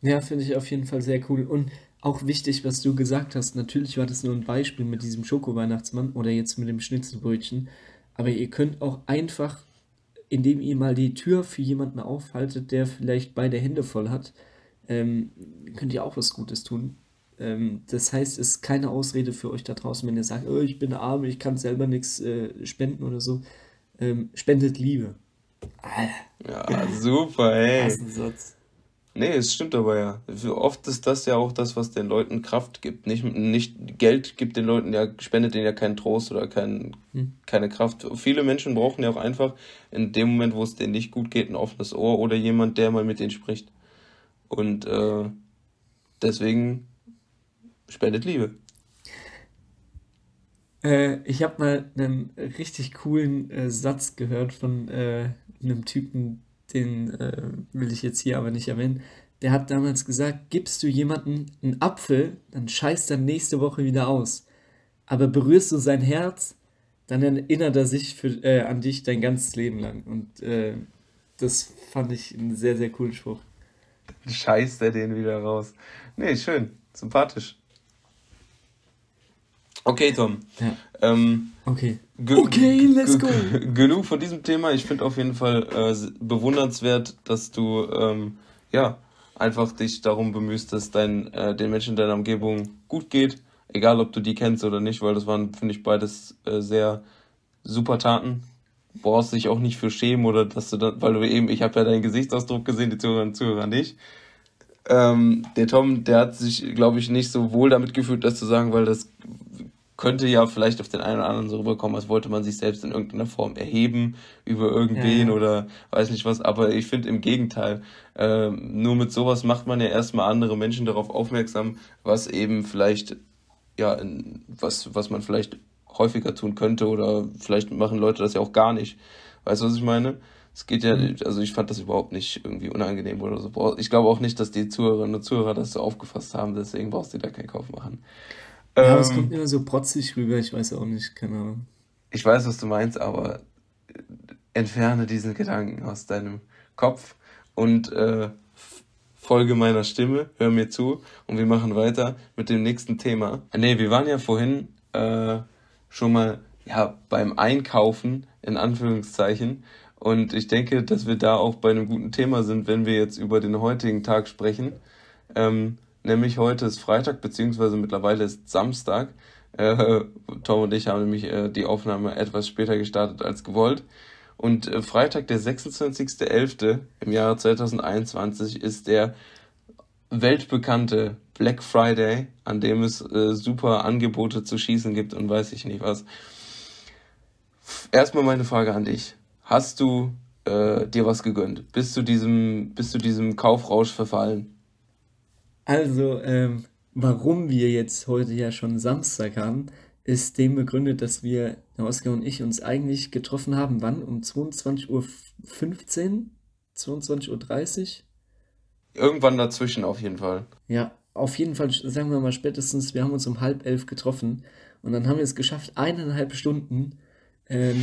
Ja, finde ich auf jeden Fall sehr cool. Und auch wichtig, was du gesagt hast. Natürlich war das nur ein Beispiel mit diesem Schoko-Weihnachtsmann oder jetzt mit dem Schnitzelbrötchen. Aber ihr könnt auch einfach, indem ihr mal die Tür für jemanden aufhaltet, der vielleicht beide Hände voll hat, ähm, könnt ihr auch was Gutes tun. Ähm, das heißt, es ist keine Ausrede für euch da draußen, wenn ihr sagt, oh, ich bin arm, ich kann selber nichts äh, spenden oder so. Ähm, spendet Liebe. Ja, super, ey. Satz. Nee, es stimmt aber ja. Oft ist das ja auch das, was den Leuten Kraft gibt. Nicht, nicht Geld gibt den Leuten ja, spendet denen ja keinen Trost oder kein, hm. keine Kraft. Viele Menschen brauchen ja auch einfach in dem Moment, wo es denen nicht gut geht, ein offenes Ohr oder jemand, der mal mit denen spricht. Und äh, deswegen spendet Liebe. Äh, ich habe mal einen richtig coolen äh, Satz gehört von äh, einem Typen, den äh, will ich jetzt hier aber nicht erwähnen. Der hat damals gesagt, gibst du jemanden einen Apfel, dann scheißt er nächste Woche wieder aus. Aber berührst du sein Herz, dann erinnert er sich für, äh, an dich dein ganzes Leben lang. Und das fand ich einen sehr, sehr coolen Spruch scheißt er den wieder raus. Nee, schön. Sympathisch. Okay, Tom. Ja. Ähm, okay. Okay, let's go. Genug von diesem Thema. Ich finde auf jeden Fall äh, bewundernswert, dass du ähm, ja einfach dich darum bemühst, dass dein, äh, den Menschen in deiner Umgebung gut geht. Egal, ob du die kennst oder nicht, weil das waren, finde ich, beides äh, sehr super Taten brauchst dich auch nicht für schämen oder dass du dann, weil du eben, ich habe ja deinen Gesichtsausdruck gesehen, die Zuhörer und Zuhörer nicht. Ähm, der Tom, der hat sich, glaube ich, nicht so wohl damit gefühlt, das zu sagen, weil das könnte ja vielleicht auf den einen oder anderen so rüberkommen, als wollte man sich selbst in irgendeiner Form erheben über irgendwen ja. oder weiß nicht was. Aber ich finde im Gegenteil, äh, nur mit sowas macht man ja erstmal andere Menschen darauf aufmerksam, was eben vielleicht, ja, was, was man vielleicht häufiger tun könnte oder vielleicht machen Leute das ja auch gar nicht. Weißt du, was ich meine? Es geht ja, also ich fand das überhaupt nicht irgendwie unangenehm oder so. Ich glaube auch nicht, dass die Zuhörerinnen und Zuhörer das so aufgefasst haben, deswegen brauchst du da keinen Kauf machen. Ja, ähm, es kommt immer so protzig rüber, ich weiß auch nicht, keine Ahnung. Ich weiß, was du meinst, aber entferne diesen Gedanken aus deinem Kopf und äh, folge meiner Stimme, hör mir zu und wir machen weiter mit dem nächsten Thema. Nee, wir waren ja vorhin äh, schon mal ja, beim Einkaufen, in Anführungszeichen. Und ich denke, dass wir da auch bei einem guten Thema sind, wenn wir jetzt über den heutigen Tag sprechen. Ähm, nämlich heute ist Freitag, beziehungsweise mittlerweile ist Samstag. Äh, Tom und ich haben nämlich äh, die Aufnahme etwas später gestartet als gewollt. Und äh, Freitag, der 26.11. im Jahre 2021 ist der weltbekannte Black Friday, an dem es äh, super Angebote zu schießen gibt und weiß ich nicht was. Erstmal meine Frage an dich. Hast du äh, dir was gegönnt? Bist du diesem, bist du diesem Kaufrausch verfallen? Also, ähm, warum wir jetzt heute ja schon Samstag haben, ist dem begründet, dass wir, Oskar und ich, uns eigentlich getroffen haben. Wann? Um 22.15 Uhr? 22.30 Uhr? Irgendwann dazwischen auf jeden Fall. Ja, auf jeden Fall, sagen wir mal spätestens, wir haben uns um halb elf getroffen und dann haben wir es geschafft, eineinhalb Stunden ähm,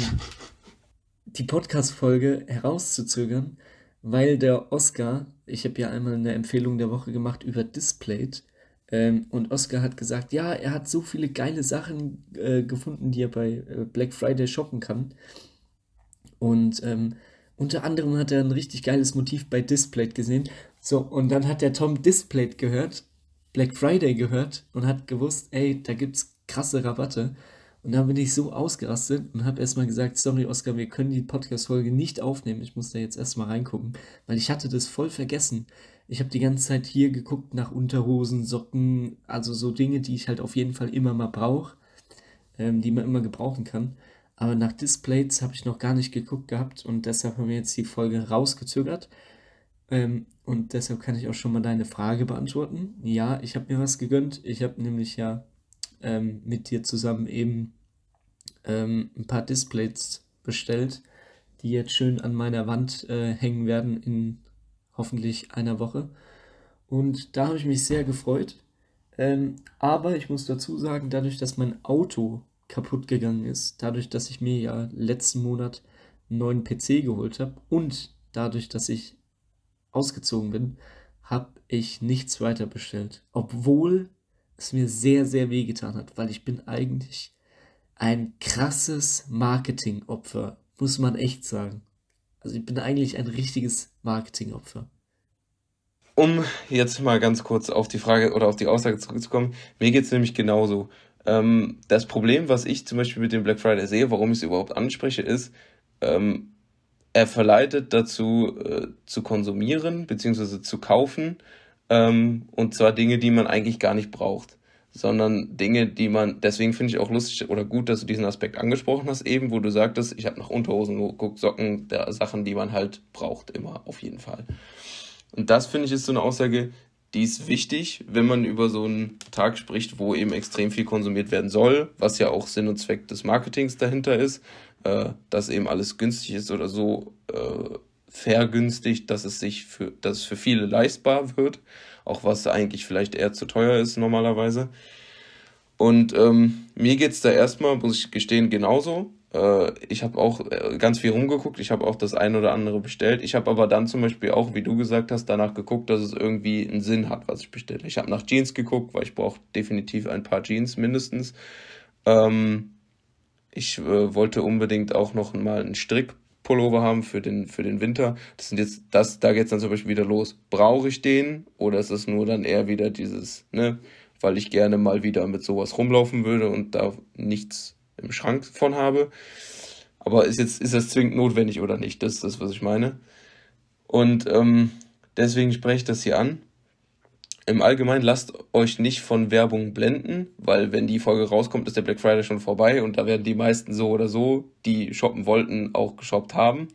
die Podcast-Folge herauszuzögern, weil der Oscar, ich habe ja einmal eine Empfehlung der Woche gemacht über Displayed, ähm, und Oscar hat gesagt, ja, er hat so viele geile Sachen äh, gefunden, die er bei äh, Black Friday shoppen kann. Und ähm, unter anderem hat er ein richtig geiles Motiv bei Displayed gesehen. So, und dann hat der Tom Displayed gehört, Black Friday gehört und hat gewusst, ey, da gibt's krasse Rabatte. Und dann bin ich so ausgerastet und habe erstmal gesagt, sorry Oscar, wir können die Podcast-Folge nicht aufnehmen. Ich muss da jetzt erstmal reingucken, weil ich hatte das voll vergessen. Ich habe die ganze Zeit hier geguckt nach Unterhosen, Socken, also so Dinge, die ich halt auf jeden Fall immer mal brauche, ähm, die man immer gebrauchen kann. Aber nach Displays habe ich noch gar nicht geguckt gehabt und deshalb haben wir jetzt die Folge rausgezögert. Ähm, und deshalb kann ich auch schon mal deine Frage beantworten. Ja, ich habe mir was gegönnt. Ich habe nämlich ja ähm, mit dir zusammen eben ähm, ein paar Displays bestellt, die jetzt schön an meiner Wand äh, hängen werden in hoffentlich einer Woche. Und da habe ich mich sehr gefreut. Ähm, aber ich muss dazu sagen, dadurch, dass mein Auto kaputt gegangen ist, dadurch, dass ich mir ja letzten Monat einen neuen PC geholt habe und dadurch, dass ich ausgezogen bin, habe ich nichts weiter bestellt. Obwohl es mir sehr, sehr weh getan hat, weil ich bin eigentlich ein krasses Marketingopfer, muss man echt sagen. Also ich bin eigentlich ein richtiges Marketingopfer. Um jetzt mal ganz kurz auf die Frage oder auf die Aussage zurückzukommen, mir geht es nämlich genauso. Ähm, das Problem, was ich zum Beispiel mit dem Black Friday sehe, warum ich es überhaupt anspreche, ist, ähm, er verleitet dazu äh, zu konsumieren bzw. zu kaufen ähm, und zwar Dinge, die man eigentlich gar nicht braucht sondern Dinge, die man, deswegen finde ich auch lustig oder gut, dass du diesen Aspekt angesprochen hast, eben, wo du sagtest, ich habe nach Unterhosen geguckt, Socken, der Sachen, die man halt braucht, immer, auf jeden Fall. Und das finde ich ist so eine Aussage, die ist wichtig, wenn man über so einen Tag spricht, wo eben extrem viel konsumiert werden soll, was ja auch Sinn und Zweck des Marketings dahinter ist, äh, dass eben alles günstig ist oder so äh, vergünstigt, dass es sich für, dass es für viele leistbar wird auch was eigentlich vielleicht eher zu teuer ist normalerweise. Und ähm, mir geht es da erstmal, muss ich gestehen, genauso. Äh, ich habe auch äh, ganz viel rumgeguckt, ich habe auch das eine oder andere bestellt. Ich habe aber dann zum Beispiel auch, wie du gesagt hast, danach geguckt, dass es irgendwie einen Sinn hat, was ich bestelle. Ich habe nach Jeans geguckt, weil ich brauche definitiv ein paar Jeans mindestens. Ähm, ich äh, wollte unbedingt auch noch mal einen Strick Pullover haben für den, für den Winter. Das sind jetzt, das, da geht es dann zum Beispiel wieder los. Brauche ich den? Oder ist es nur dann eher wieder dieses, ne, weil ich gerne mal wieder mit sowas rumlaufen würde und da nichts im Schrank von habe. Aber ist jetzt, ist das zwingend notwendig oder nicht? Das ist das, was ich meine. Und ähm, deswegen spreche ich das hier an. Im Allgemeinen lasst euch nicht von Werbung blenden, weil wenn die Folge rauskommt, ist der Black Friday schon vorbei und da werden die meisten so oder so, die shoppen wollten, auch geshoppt haben.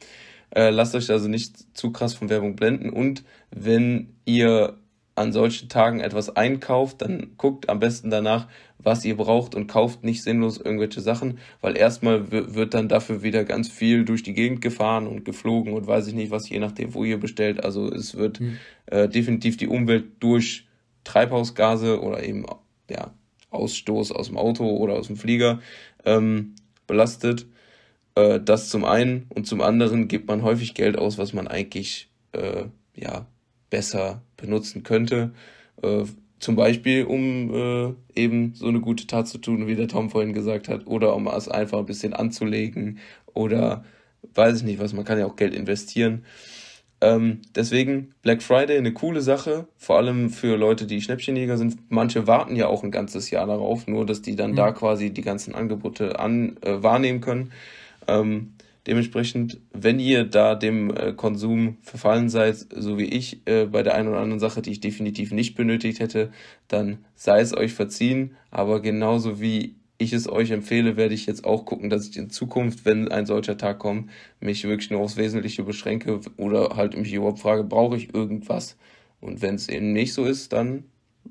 Äh, lasst euch also nicht zu krass von Werbung blenden und wenn ihr an solchen Tagen etwas einkauft, dann guckt am besten danach, was ihr braucht und kauft nicht sinnlos irgendwelche Sachen, weil erstmal wird dann dafür wieder ganz viel durch die Gegend gefahren und geflogen und weiß ich nicht was, je nachdem, wo ihr bestellt. Also es wird mhm. äh, definitiv die Umwelt durch Treibhausgase oder eben ja, Ausstoß aus dem Auto oder aus dem Flieger ähm, belastet. Äh, das zum einen und zum anderen gibt man häufig Geld aus, was man eigentlich äh, ja besser benutzen könnte. Äh, zum Beispiel, um äh, eben so eine gute Tat zu tun, wie der Tom vorhin gesagt hat, oder um es einfach ein bisschen anzulegen oder weiß ich nicht was, man kann ja auch Geld investieren. Ähm, deswegen Black Friday eine coole Sache, vor allem für Leute, die Schnäppchenjäger sind. Manche warten ja auch ein ganzes Jahr darauf, nur dass die dann mhm. da quasi die ganzen Angebote an, äh, wahrnehmen können. Ähm, Dementsprechend, wenn ihr da dem äh, Konsum verfallen seid, so wie ich äh, bei der einen oder anderen Sache, die ich definitiv nicht benötigt hätte, dann sei es euch verziehen. Aber genauso wie ich es euch empfehle, werde ich jetzt auch gucken, dass ich in Zukunft, wenn ein solcher Tag kommt, mich wirklich nur aufs Wesentliche beschränke oder halt mich überhaupt frage, brauche ich irgendwas? Und wenn es eben nicht so ist, dann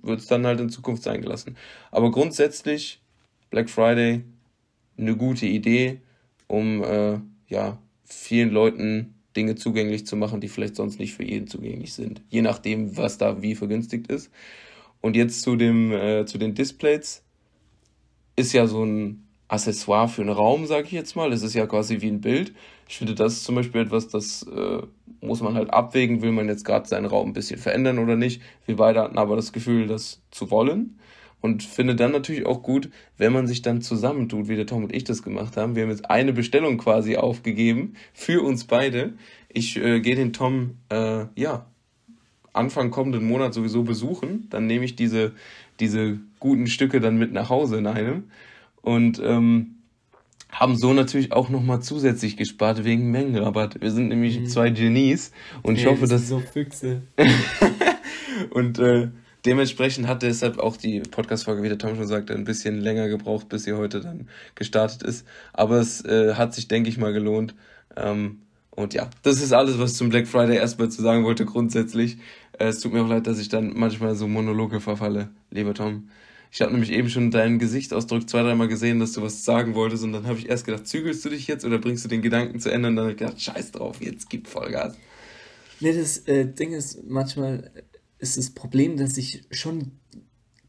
wird es dann halt in Zukunft sein gelassen. Aber grundsätzlich Black Friday eine gute Idee, um äh, ja, vielen Leuten Dinge zugänglich zu machen, die vielleicht sonst nicht für jeden zugänglich sind. Je nachdem, was da wie vergünstigt ist. Und jetzt zu dem, äh, zu den Displays. Ist ja so ein Accessoire für einen Raum, sage ich jetzt mal. Es ist ja quasi wie ein Bild. Ich finde, das zum Beispiel etwas, das äh, muss man halt abwägen. Will man jetzt gerade seinen Raum ein bisschen verändern oder nicht? Wir beide hatten aber das Gefühl, das zu wollen und finde dann natürlich auch gut, wenn man sich dann zusammentut, wie der Tom und ich das gemacht haben. Wir haben jetzt eine Bestellung quasi aufgegeben für uns beide. Ich äh, gehe den Tom, äh, ja, Anfang kommenden Monat sowieso besuchen. Dann nehme ich diese, diese guten Stücke dann mit nach Hause in einem. Und ähm, haben so natürlich auch nochmal zusätzlich gespart wegen Mengenrabatt. Wir sind nämlich mhm. zwei Genies und ich hoffe, dass. So Füchse. und äh, Dementsprechend hat deshalb auch die Podcast-Folge, wie der Tom schon sagte, ein bisschen länger gebraucht, bis sie heute dann gestartet ist. Aber es äh, hat sich, denke ich mal, gelohnt. Ähm, und ja, das ist alles, was ich zum Black Friday erstmal zu sagen wollte, grundsätzlich. Äh, es tut mir auch leid, dass ich dann manchmal so Monologe verfalle, lieber Tom. Ich habe nämlich eben schon deinen Gesichtsausdruck zwei, dreimal gesehen, dass du was sagen wolltest. Und dann habe ich erst gedacht, zügelst du dich jetzt oder bringst du den Gedanken zu Ende? Und dann habe ich gedacht, scheiß drauf, jetzt gib Vollgas. Nee, das äh, Ding ist manchmal, ist das Problem, dass ich schon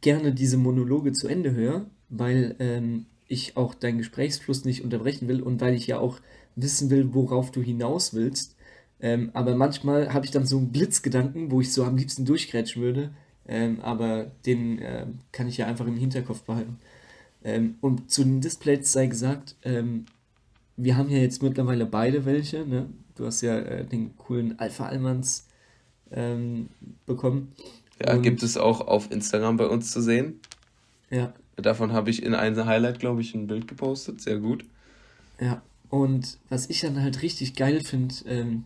gerne diese Monologe zu Ende höre, weil ähm, ich auch deinen Gesprächsfluss nicht unterbrechen will und weil ich ja auch wissen will, worauf du hinaus willst. Ähm, aber manchmal habe ich dann so einen Blitzgedanken, wo ich so am liebsten durchgrätschen würde, ähm, aber den äh, kann ich ja einfach im Hinterkopf behalten. Ähm, und zu den Displays sei gesagt, ähm, wir haben ja jetzt mittlerweile beide welche. Ne? Du hast ja äh, den coolen Alpha Almans ähm, bekommen. Ja, und gibt es auch auf Instagram bei uns zu sehen. Ja. Davon habe ich in einem Highlight, glaube ich, ein Bild gepostet. Sehr gut. Ja, und was ich dann halt richtig geil finde, ähm,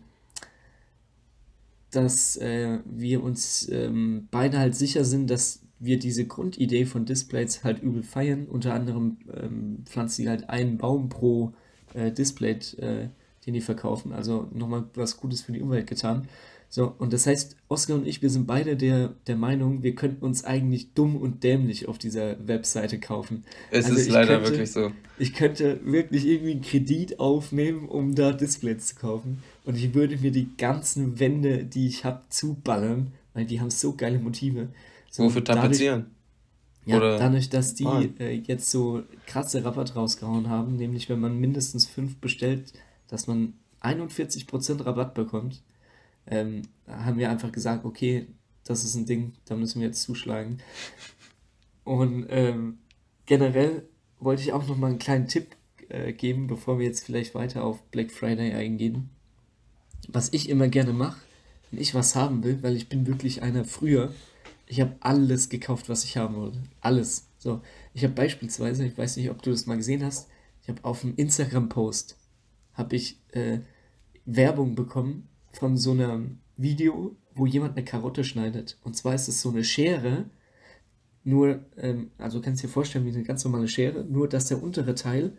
dass äh, wir uns ähm, beide halt sicher sind, dass wir diese Grundidee von Displays halt übel feiern. Unter anderem ähm, pflanzen sie halt einen Baum pro äh, Display, äh, den die verkaufen. Also nochmal was Gutes für die Umwelt getan. So, und das heißt, Oskar und ich, wir sind beide der, der Meinung, wir könnten uns eigentlich dumm und dämlich auf dieser Webseite kaufen. Es also ist leider könnte, wirklich so. Ich könnte wirklich irgendwie einen Kredit aufnehmen, um da Displays zu kaufen. Und ich würde mir die ganzen Wände, die ich habe, zuballern, weil die haben so geile Motive. So, Wofür tapezieren? Ja, Oder dadurch, dass die äh, jetzt so krasse Rabatt rausgehauen haben, nämlich wenn man mindestens fünf bestellt, dass man 41% Rabatt bekommt ähm, haben wir einfach gesagt, okay, das ist ein Ding, da müssen wir jetzt zuschlagen. Und ähm, generell wollte ich auch noch mal einen kleinen Tipp äh, geben, bevor wir jetzt vielleicht weiter auf Black Friday eingehen. Was ich immer gerne mache, wenn ich was haben will, weil ich bin wirklich einer früher, ich habe alles gekauft, was ich haben wollte. Alles. So, ich habe beispielsweise, ich weiß nicht, ob du das mal gesehen hast, ich habe auf einem Instagram-Post habe ich äh, Werbung bekommen von so einem Video, wo jemand eine Karotte schneidet. Und zwar ist es so eine Schere, nur, ähm, also kannst du dir vorstellen, wie eine ganz normale Schere, nur dass der untere Teil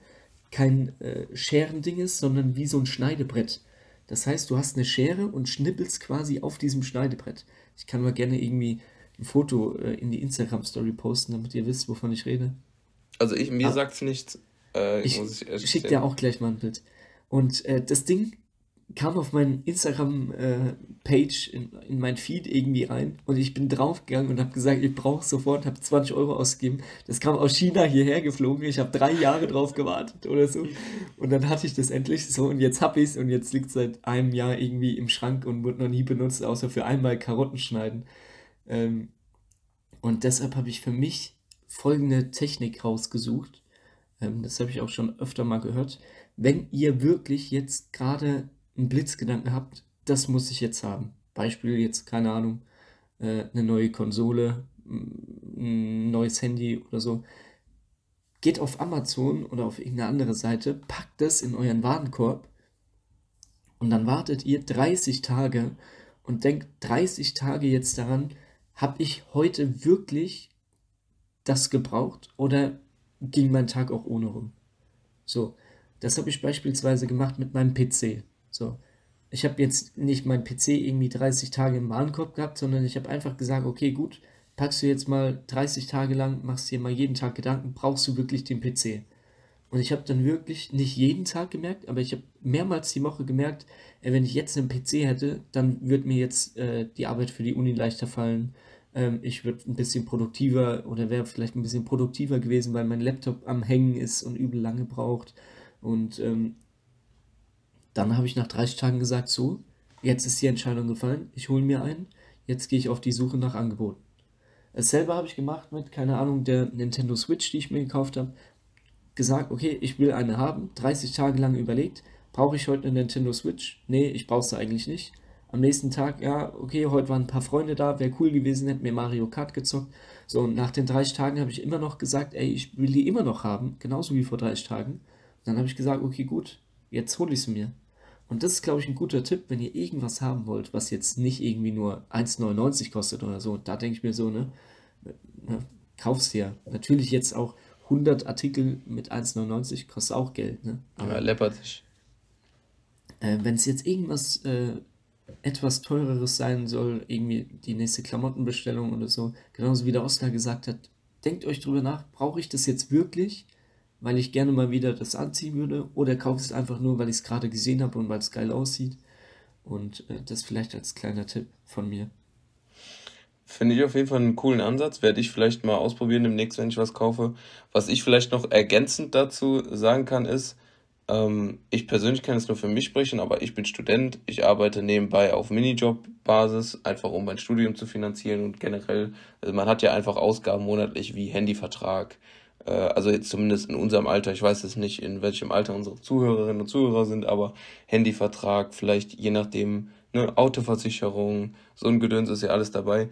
kein äh, Scherending ist, sondern wie so ein Schneidebrett. Das heißt, du hast eine Schere und schnippelst quasi auf diesem Schneidebrett. Ich kann mal gerne irgendwie ein Foto äh, in die Instagram-Story posten, damit ihr wisst, wovon ich rede. Also ich, mir ah, es nichts. Äh, ich ich schicke dir auch gleich mal ein Bild. Und äh, das Ding kam auf meinen Instagram-Page äh, in, in mein Feed irgendwie rein und ich bin draufgegangen und habe gesagt, ich brauche sofort, habe 20 Euro ausgegeben. Das kam aus China hierher geflogen. Ich habe drei Jahre drauf gewartet oder so. Und dann hatte ich das endlich so und jetzt habe ich es und jetzt liegt seit einem Jahr irgendwie im Schrank und wurde noch nie benutzt, außer für einmal Karotten schneiden. Ähm, und deshalb habe ich für mich folgende Technik rausgesucht. Ähm, das habe ich auch schon öfter mal gehört. Wenn ihr wirklich jetzt gerade einen Blitzgedanken habt, das muss ich jetzt haben. Beispiel jetzt, keine Ahnung, äh, eine neue Konsole, ein neues Handy oder so. Geht auf Amazon oder auf irgendeine andere Seite, packt das in euren Warenkorb und dann wartet ihr 30 Tage und denkt 30 Tage jetzt daran, habe ich heute wirklich das gebraucht oder ging mein Tag auch ohne rum? So, das habe ich beispielsweise gemacht mit meinem PC. So, ich habe jetzt nicht mein PC irgendwie 30 Tage im Warenkorb gehabt, sondern ich habe einfach gesagt, okay, gut, packst du jetzt mal 30 Tage lang, machst dir mal jeden Tag Gedanken, brauchst du wirklich den PC? Und ich habe dann wirklich nicht jeden Tag gemerkt, aber ich habe mehrmals die Woche gemerkt, ey, wenn ich jetzt einen PC hätte, dann würde mir jetzt äh, die Arbeit für die Uni leichter fallen. Ähm, ich würde ein bisschen produktiver oder wäre vielleicht ein bisschen produktiver gewesen, weil mein Laptop am Hängen ist und übel lange braucht. Und ähm, dann habe ich nach 30 Tagen gesagt, so, jetzt ist die Entscheidung gefallen, ich hole mir einen, jetzt gehe ich auf die Suche nach Angeboten. Dasselbe habe ich gemacht mit, keine Ahnung, der Nintendo Switch, die ich mir gekauft habe. Gesagt, okay, ich will eine haben, 30 Tage lang überlegt, brauche ich heute eine Nintendo Switch? Nee, ich brauche sie eigentlich nicht. Am nächsten Tag, ja, okay, heute waren ein paar Freunde da, wäre cool gewesen, hätten mir Mario Kart gezockt. So, und nach den 30 Tagen habe ich immer noch gesagt, ey, ich will die immer noch haben, genauso wie vor 30 Tagen. dann habe ich gesagt, okay, gut, jetzt hole ich sie mir. Und das ist, glaube ich, ein guter Tipp, wenn ihr irgendwas haben wollt, was jetzt nicht irgendwie nur 1,99 kostet oder so. Da denke ich mir so, ne, ne kauf's ja. Natürlich jetzt auch 100 Artikel mit 1,99 kostet auch Geld, ne? Aber, ja, läppert sich. Äh, wenn es jetzt irgendwas äh, etwas teureres sein soll, irgendwie die nächste Klamottenbestellung oder so, genauso wie der Oscar gesagt hat, denkt euch drüber nach, brauche ich das jetzt wirklich? Weil ich gerne mal wieder das anziehen würde, oder kaufe es einfach nur, weil ich es gerade gesehen habe und weil es geil aussieht. Und äh, das vielleicht als kleiner Tipp von mir. Finde ich auf jeden Fall einen coolen Ansatz. Werde ich vielleicht mal ausprobieren demnächst, wenn ich was kaufe. Was ich vielleicht noch ergänzend dazu sagen kann, ist, ähm, ich persönlich kann es nur für mich sprechen, aber ich bin Student. Ich arbeite nebenbei auf Minijob-Basis, einfach um mein Studium zu finanzieren und generell, also man hat ja einfach Ausgaben monatlich wie Handyvertrag, äh, also jetzt zumindest in unserem Alter, ich weiß jetzt nicht, in welchem Alter unsere Zuhörerinnen und Zuhörer sind, aber Handyvertrag, vielleicht je nachdem, ne, Autoversicherung, so ein Gedöns ist ja alles dabei.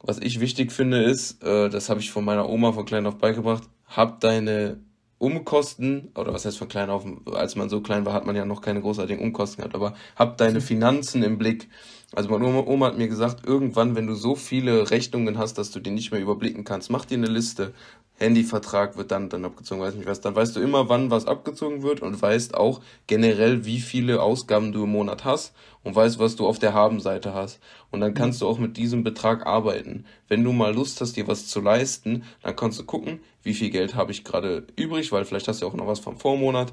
Was ich wichtig finde ist, äh, das habe ich von meiner Oma von klein auf beigebracht, hab deine Umkosten, oder was heißt von klein auf, als man so klein war, hat man ja noch keine großartigen Umkosten gehabt, aber hab deine Finanzen im Blick. Also meine Oma, Oma hat mir gesagt, irgendwann, wenn du so viele Rechnungen hast, dass du die nicht mehr überblicken kannst, mach dir eine Liste, Handyvertrag wird dann, dann abgezogen, weiß nicht was. Dann weißt du immer, wann was abgezogen wird und weißt auch generell, wie viele Ausgaben du im Monat hast und weißt, was du auf der Habenseite hast. Und dann kannst du auch mit diesem Betrag arbeiten. Wenn du mal Lust hast, dir was zu leisten, dann kannst du gucken, wie viel Geld habe ich gerade übrig, weil vielleicht hast du auch noch was vom Vormonat.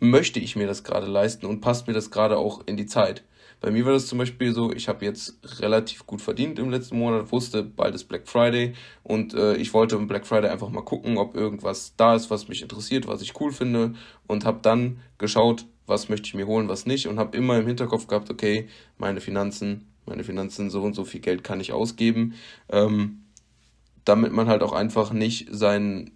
Möchte ich mir das gerade leisten und passt mir das gerade auch in die Zeit? Bei mir war das zum Beispiel so, ich habe jetzt relativ gut verdient im letzten Monat, wusste, bald ist Black Friday und äh, ich wollte im Black Friday einfach mal gucken, ob irgendwas da ist, was mich interessiert, was ich cool finde und habe dann geschaut, was möchte ich mir holen, was nicht und habe immer im Hinterkopf gehabt, okay, meine Finanzen, meine Finanzen, so und so viel Geld kann ich ausgeben, ähm, damit man halt auch einfach nicht sein,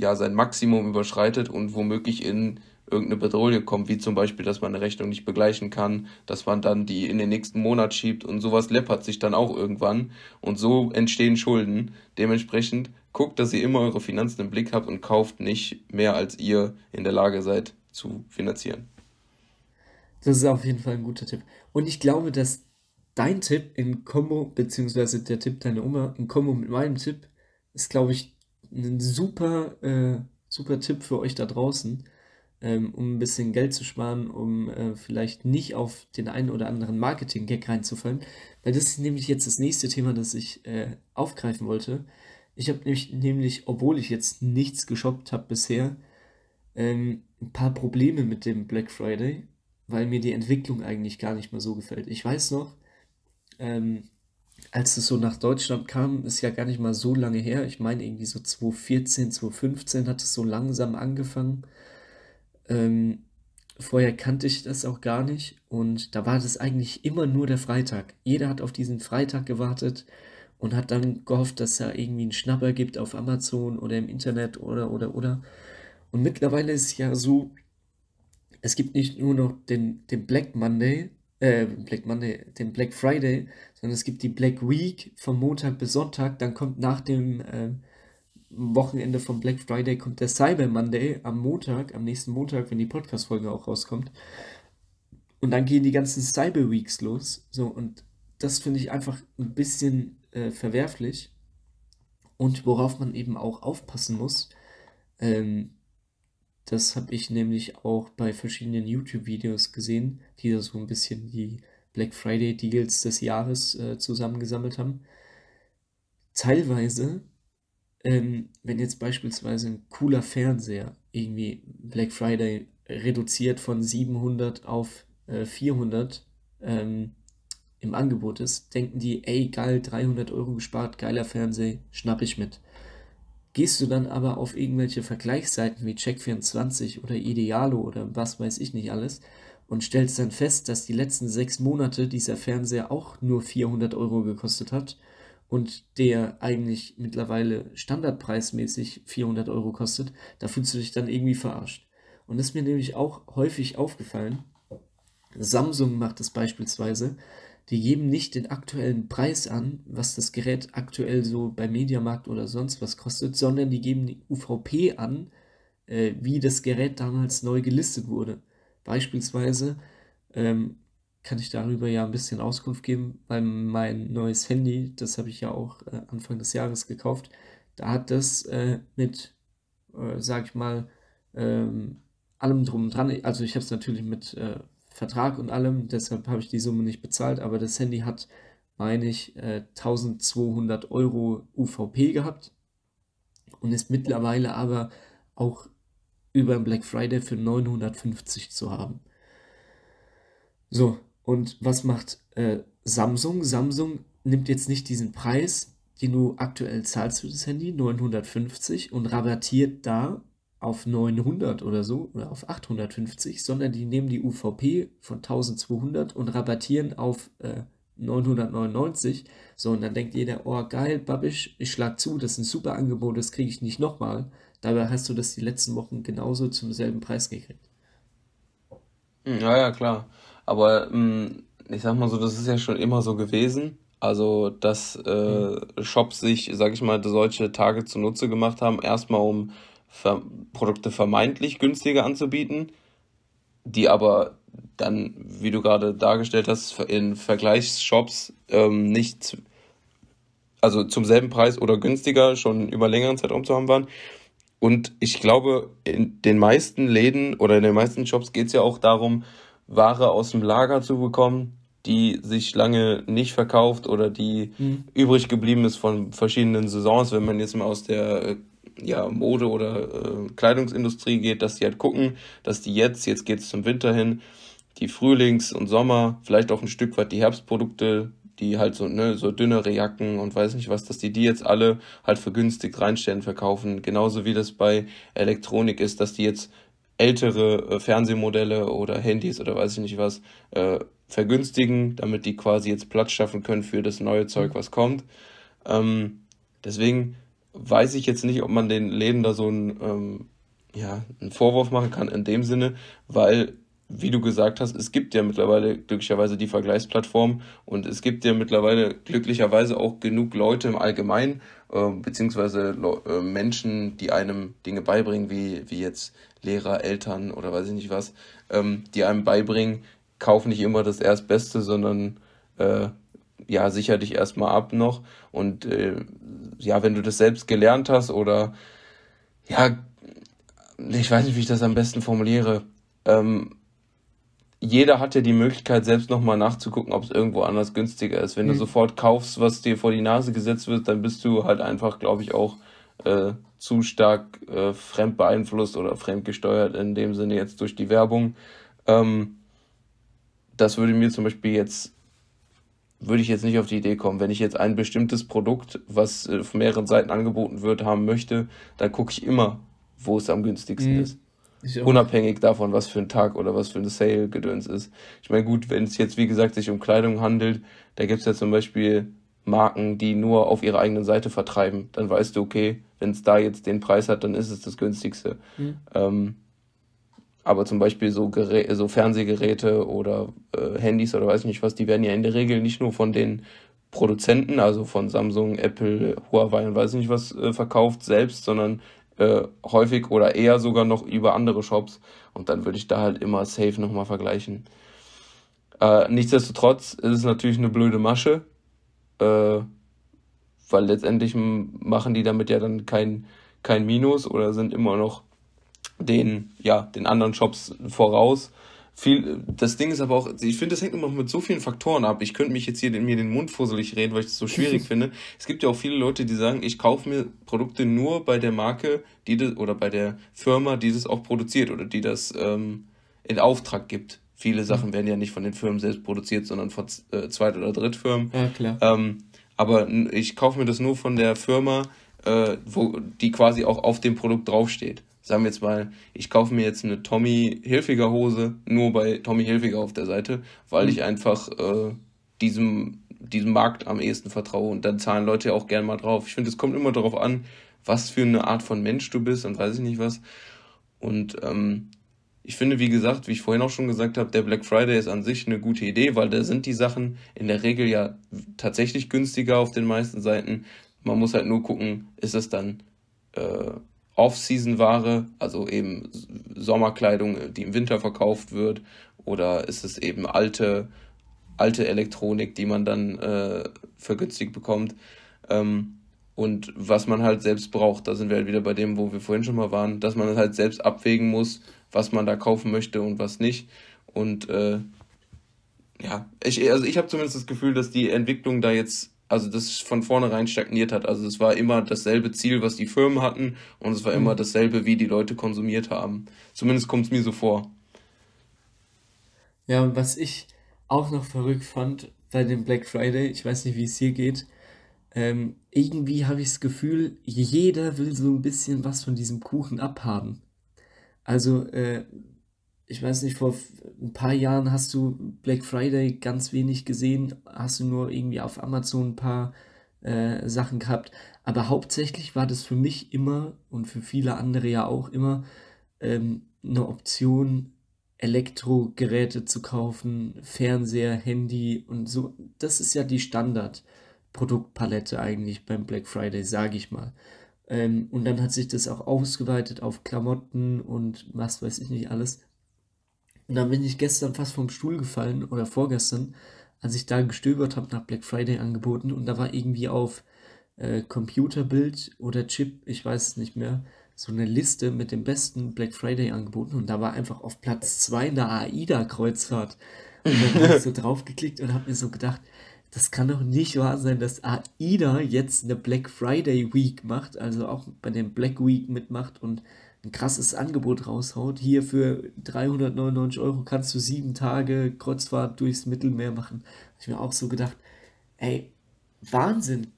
ja, sein Maximum überschreitet und womöglich in irgendeine Bedrohung kommt, wie zum Beispiel, dass man eine Rechnung nicht begleichen kann, dass man dann die in den nächsten Monat schiebt und sowas läppert sich dann auch irgendwann und so entstehen Schulden. Dementsprechend guckt, dass ihr immer eure Finanzen im Blick habt und kauft nicht mehr, als ihr in der Lage seid zu finanzieren. Das ist auf jeden Fall ein guter Tipp. Und ich glaube, dass dein Tipp in Kombo, beziehungsweise der Tipp deiner Oma in Kombo mit meinem Tipp, ist, glaube ich, ein super, äh, super Tipp für euch da draußen ähm, um ein bisschen Geld zu sparen, um äh, vielleicht nicht auf den einen oder anderen Marketing-Gag reinzufallen. Weil das ist nämlich jetzt das nächste Thema, das ich äh, aufgreifen wollte. Ich habe nämlich, nämlich, obwohl ich jetzt nichts geshoppt habe bisher, ähm, ein paar Probleme mit dem Black Friday, weil mir die Entwicklung eigentlich gar nicht mehr so gefällt. Ich weiß noch, ähm, als es so nach Deutschland kam, ist ja gar nicht mal so lange her. Ich meine, irgendwie so 2014, 2015 hat es so langsam angefangen. Ähm, vorher kannte ich das auch gar nicht und da war das eigentlich immer nur der Freitag. Jeder hat auf diesen Freitag gewartet und hat dann gehofft, dass da irgendwie einen Schnapper gibt auf Amazon oder im Internet oder oder oder. Und mittlerweile ist ja so, es gibt nicht nur noch den, den Black Monday, äh, Black Monday, den Black Friday, sondern es gibt die Black Week von Montag bis Sonntag. Dann kommt nach dem äh, Wochenende vom Black Friday kommt der Cyber Monday am Montag, am nächsten Montag, wenn die Podcast-Folge auch rauskommt. Und dann gehen die ganzen Cyber Weeks los. So, und das finde ich einfach ein bisschen äh, verwerflich. Und worauf man eben auch aufpassen muss, ähm, das habe ich nämlich auch bei verschiedenen YouTube-Videos gesehen, die da so ein bisschen die Black Friday Deals des Jahres äh, zusammengesammelt haben. Teilweise, ähm, wenn jetzt beispielsweise ein cooler Fernseher irgendwie Black Friday reduziert von 700 auf äh, 400 ähm, im Angebot ist, denken die, ey, geil, 300 Euro gespart, geiler Fernseher, schnapp ich mit. Gehst du dann aber auf irgendwelche Vergleichsseiten wie Check24 oder Idealo oder was weiß ich nicht alles und stellst dann fest, dass die letzten sechs Monate dieser Fernseher auch nur 400 Euro gekostet hat und der eigentlich mittlerweile standardpreismäßig 400 Euro kostet, da fühlst du dich dann irgendwie verarscht. Und das ist mir nämlich auch häufig aufgefallen. Samsung macht das beispielsweise die geben nicht den aktuellen Preis an, was das Gerät aktuell so bei Mediamarkt oder sonst was kostet, sondern die geben die UVP an, äh, wie das Gerät damals neu gelistet wurde. Beispielsweise ähm, kann ich darüber ja ein bisschen Auskunft geben, weil mein neues Handy, das habe ich ja auch äh, Anfang des Jahres gekauft, da hat das äh, mit, äh, sag ich mal, ähm, allem drum und dran, also ich habe es natürlich mit äh, Vertrag und allem, deshalb habe ich die Summe nicht bezahlt, aber das Handy hat, meine ich, äh, 1200 Euro UVP gehabt und ist mittlerweile aber auch über Black Friday für 950 zu haben. So, und was macht äh, Samsung? Samsung nimmt jetzt nicht diesen Preis, den du aktuell zahlst für das Handy, 950, und rabattiert da auf 900 oder so oder auf 850, sondern die nehmen die UVP von 1200 und rabattieren auf äh, 999. So, und dann denkt jeder, oh geil, Babisch, ich schlag zu, das ist ein super Angebot, das kriege ich nicht nochmal. Dabei hast du das die letzten Wochen genauso zum selben Preis gekriegt. Hm, ja, ja, klar. Aber hm, ich sag mal so, das ist ja schon immer so gewesen. Also, dass äh, hm. Shops sich, sag ich mal, solche Tage zunutze gemacht haben, erstmal um Ver Produkte vermeintlich günstiger anzubieten, die aber dann, wie du gerade dargestellt hast, in Vergleichsshops ähm, nicht, also zum selben Preis oder günstiger schon über längeren Zeitraum zu haben waren. Und ich glaube, in den meisten Läden oder in den meisten Shops geht es ja auch darum, Ware aus dem Lager zu bekommen, die sich lange nicht verkauft oder die mhm. übrig geblieben ist von verschiedenen Saisons. Wenn man jetzt mal aus der äh, ja, Mode- oder äh, Kleidungsindustrie geht, dass die halt gucken, dass die jetzt, jetzt geht es zum Winter hin, die Frühlings- und Sommer, vielleicht auch ein Stück weit die Herbstprodukte, die halt so, ne, so dünnere Jacken und weiß nicht was, dass die die jetzt alle halt vergünstigt reinstellen, verkaufen. Genauso wie das bei Elektronik ist, dass die jetzt ältere äh, Fernsehmodelle oder Handys oder weiß ich nicht was äh, vergünstigen, damit die quasi jetzt Platz schaffen können für das neue Zeug, was kommt. Ähm, deswegen weiß ich jetzt nicht, ob man den Läden da so einen, ähm, ja, einen Vorwurf machen kann in dem Sinne, weil, wie du gesagt hast, es gibt ja mittlerweile glücklicherweise die Vergleichsplattform und es gibt ja mittlerweile glücklicherweise auch genug Leute im Allgemeinen, äh, beziehungsweise äh, Menschen, die einem Dinge beibringen, wie, wie jetzt Lehrer, Eltern oder weiß ich nicht was, ähm, die einem beibringen, kauf nicht immer das Erstbeste, sondern äh, ja, sicher dich erstmal ab noch. Und äh, ja, wenn du das selbst gelernt hast oder ja, ich weiß nicht, wie ich das am besten formuliere. Ähm, jeder hat ja die Möglichkeit, selbst nochmal nachzugucken, ob es irgendwo anders günstiger ist. Wenn mhm. du sofort kaufst, was dir vor die Nase gesetzt wird, dann bist du halt einfach, glaube ich, auch äh, zu stark äh, fremd beeinflusst oder fremd gesteuert in dem Sinne jetzt durch die Werbung. Ähm, das würde mir zum Beispiel jetzt, würde ich jetzt nicht auf die Idee kommen. Wenn ich jetzt ein bestimmtes Produkt, was äh, von mehreren Seiten angeboten wird, haben möchte, dann gucke ich immer, wo es am günstigsten mhm. ist. Unabhängig davon, was für ein Tag oder was für ein Sale-Gedöns ist. Ich meine, gut, wenn es jetzt, wie gesagt, sich um Kleidung handelt, da gibt es ja zum Beispiel Marken, die nur auf ihrer eigenen Seite vertreiben. Dann weißt du, okay, wenn es da jetzt den Preis hat, dann ist es das günstigste. Mhm. Ähm, aber zum Beispiel so, Gerä so Fernsehgeräte oder äh, Handys oder weiß ich nicht was, die werden ja in der Regel nicht nur von den Produzenten, also von Samsung, Apple, Huawei und weiß ich nicht was äh, verkauft selbst, sondern äh, häufig oder eher sogar noch über andere Shops. Und dann würde ich da halt immer safe nochmal vergleichen. Äh, nichtsdestotrotz ist es natürlich eine blöde Masche, äh, weil letztendlich machen die damit ja dann kein, kein Minus oder sind immer noch den, ja, den anderen Shops voraus. Viel, das Ding ist aber auch, ich finde, das hängt immer mit so vielen Faktoren ab. Ich könnte mich jetzt hier mir den Mund fusselig reden, weil ich das so schwierig finde. Es gibt ja auch viele Leute, die sagen, ich kaufe mir Produkte nur bei der Marke, die das, oder bei der Firma, die das auch produziert oder die das ähm, in Auftrag gibt. Viele Sachen werden ja nicht von den Firmen selbst produziert, sondern von äh, Zweit- oder Drittfirmen. Ja, klar. Ähm, aber ich kaufe mir das nur von der Firma, äh, wo die quasi auch auf dem Produkt draufsteht sagen wir jetzt mal, ich kaufe mir jetzt eine Tommy Hilfiger Hose nur bei Tommy Hilfiger auf der Seite, weil ich einfach äh, diesem, diesem Markt am ehesten vertraue und dann zahlen Leute ja auch gern mal drauf. Ich finde, es kommt immer darauf an, was für eine Art von Mensch du bist und weiß ich nicht was. Und ähm, ich finde, wie gesagt, wie ich vorhin auch schon gesagt habe, der Black Friday ist an sich eine gute Idee, weil da sind die Sachen in der Regel ja tatsächlich günstiger auf den meisten Seiten. Man muss halt nur gucken, ist es dann äh, Off-Season-Ware, also eben Sommerkleidung, die im Winter verkauft wird, oder ist es eben alte, alte Elektronik, die man dann äh, vergünstigt bekommt. Ähm, und was man halt selbst braucht, da sind wir halt wieder bei dem, wo wir vorhin schon mal waren, dass man halt selbst abwägen muss, was man da kaufen möchte und was nicht. Und äh, ja, ich, also ich habe zumindest das Gefühl, dass die Entwicklung da jetzt also das von vornherein stagniert hat. Also es war immer dasselbe Ziel, was die Firmen hatten und es war immer mhm. dasselbe, wie die Leute konsumiert haben. Zumindest kommt es mir so vor. Ja, und was ich auch noch verrückt fand bei dem Black Friday, ich weiß nicht, wie es hier geht, ähm, irgendwie habe ich das Gefühl, jeder will so ein bisschen was von diesem Kuchen abhaben. Also äh, ich weiß nicht, vor ein paar Jahren hast du Black Friday ganz wenig gesehen, hast du nur irgendwie auf Amazon ein paar äh, Sachen gehabt. Aber hauptsächlich war das für mich immer und für viele andere ja auch immer ähm, eine Option, Elektrogeräte zu kaufen, Fernseher, Handy und so. Das ist ja die Standardproduktpalette eigentlich beim Black Friday, sage ich mal. Ähm, und dann hat sich das auch ausgeweitet auf Klamotten und was weiß ich nicht alles. Und dann bin ich gestern fast vom Stuhl gefallen oder vorgestern, als ich da gestöbert habe nach Black Friday angeboten und da war irgendwie auf äh, Computerbild oder Chip, ich weiß es nicht mehr, so eine Liste mit dem besten Black Friday angeboten und da war einfach auf Platz 2 eine AIDA-Kreuzfahrt. Und dann habe ich so draufgeklickt und habe mir so gedacht, das kann doch nicht wahr sein, dass AIDA jetzt eine Black Friday Week macht, also auch bei dem Black Week mitmacht und ein krasses Angebot raushaut. Hier für 399 Euro kannst du sieben Tage Kreuzfahrt durchs Mittelmeer machen. Hab ich mir auch so gedacht, ey, Wahnsinn.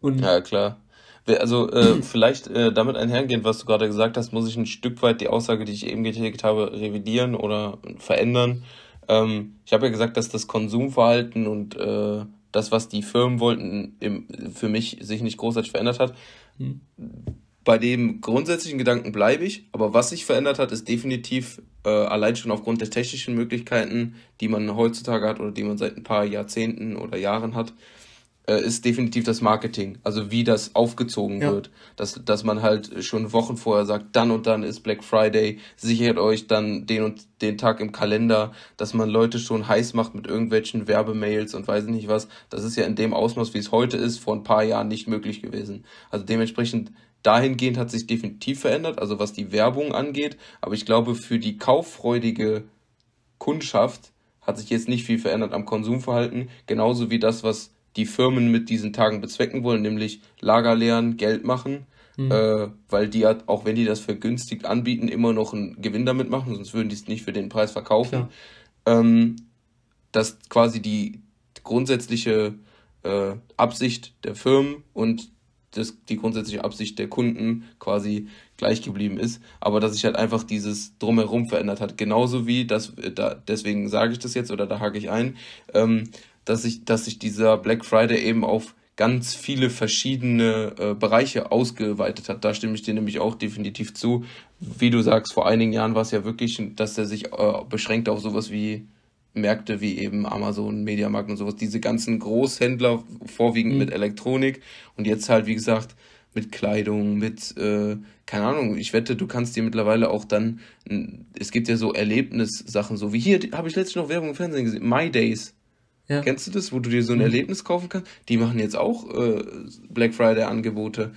Und ja, klar. Also äh, vielleicht äh, damit einhergehend, was du gerade gesagt hast, muss ich ein Stück weit die Aussage, die ich eben getätigt habe, revidieren oder verändern. Ähm, ich habe ja gesagt, dass das Konsumverhalten und äh, das, was die Firmen wollten, im, für mich sich nicht großartig verändert hat. Hm bei dem grundsätzlichen Gedanken bleibe ich, aber was sich verändert hat, ist definitiv äh, allein schon aufgrund der technischen Möglichkeiten, die man heutzutage hat oder die man seit ein paar Jahrzehnten oder Jahren hat, äh, ist definitiv das Marketing. Also wie das aufgezogen ja. wird. Dass, dass man halt schon Wochen vorher sagt, dann und dann ist Black Friday, sichert euch dann den und den Tag im Kalender, dass man Leute schon heiß macht mit irgendwelchen Werbemails und weiß nicht was. Das ist ja in dem Ausmaß, wie es heute ist, vor ein paar Jahren nicht möglich gewesen. Also dementsprechend dahingehend hat sich definitiv verändert, also was die Werbung angeht. Aber ich glaube, für die kauffreudige Kundschaft hat sich jetzt nicht viel verändert am Konsumverhalten. Genauso wie das, was die Firmen mit diesen Tagen bezwecken wollen, nämlich Lager leeren, Geld machen. Mhm. Äh, weil die hat, auch wenn die das vergünstigt anbieten, immer noch einen Gewinn damit machen, sonst würden die es nicht für den Preis verkaufen. Ähm, dass quasi die grundsätzliche äh, Absicht der Firmen und das, die grundsätzliche Absicht der Kunden quasi gleich geblieben ist, aber dass sich halt einfach dieses Drumherum verändert hat. Genauso wie, das, da, deswegen sage ich das jetzt oder da hake ich ein, ähm, dass, ich, dass sich dieser Black Friday eben auf ganz viele verschiedene äh, Bereiche ausgeweitet hat. Da stimme ich dir nämlich auch definitiv zu. Wie du sagst, vor einigen Jahren war es ja wirklich, dass er sich äh, beschränkt auf sowas wie Märkte wie eben Amazon, Mediamarkt und sowas, diese ganzen Großhändler vorwiegend mhm. mit Elektronik und jetzt halt, wie gesagt, mit Kleidung, mit, äh, keine Ahnung, ich wette, du kannst dir mittlerweile auch dann, es gibt ja so Erlebnissachen, so wie hier, habe ich letztens noch Werbung im Fernsehen gesehen, My Days. Ja. Kennst du das, wo du dir so ein mhm. Erlebnis kaufen kannst? Die machen jetzt auch äh, Black Friday Angebote.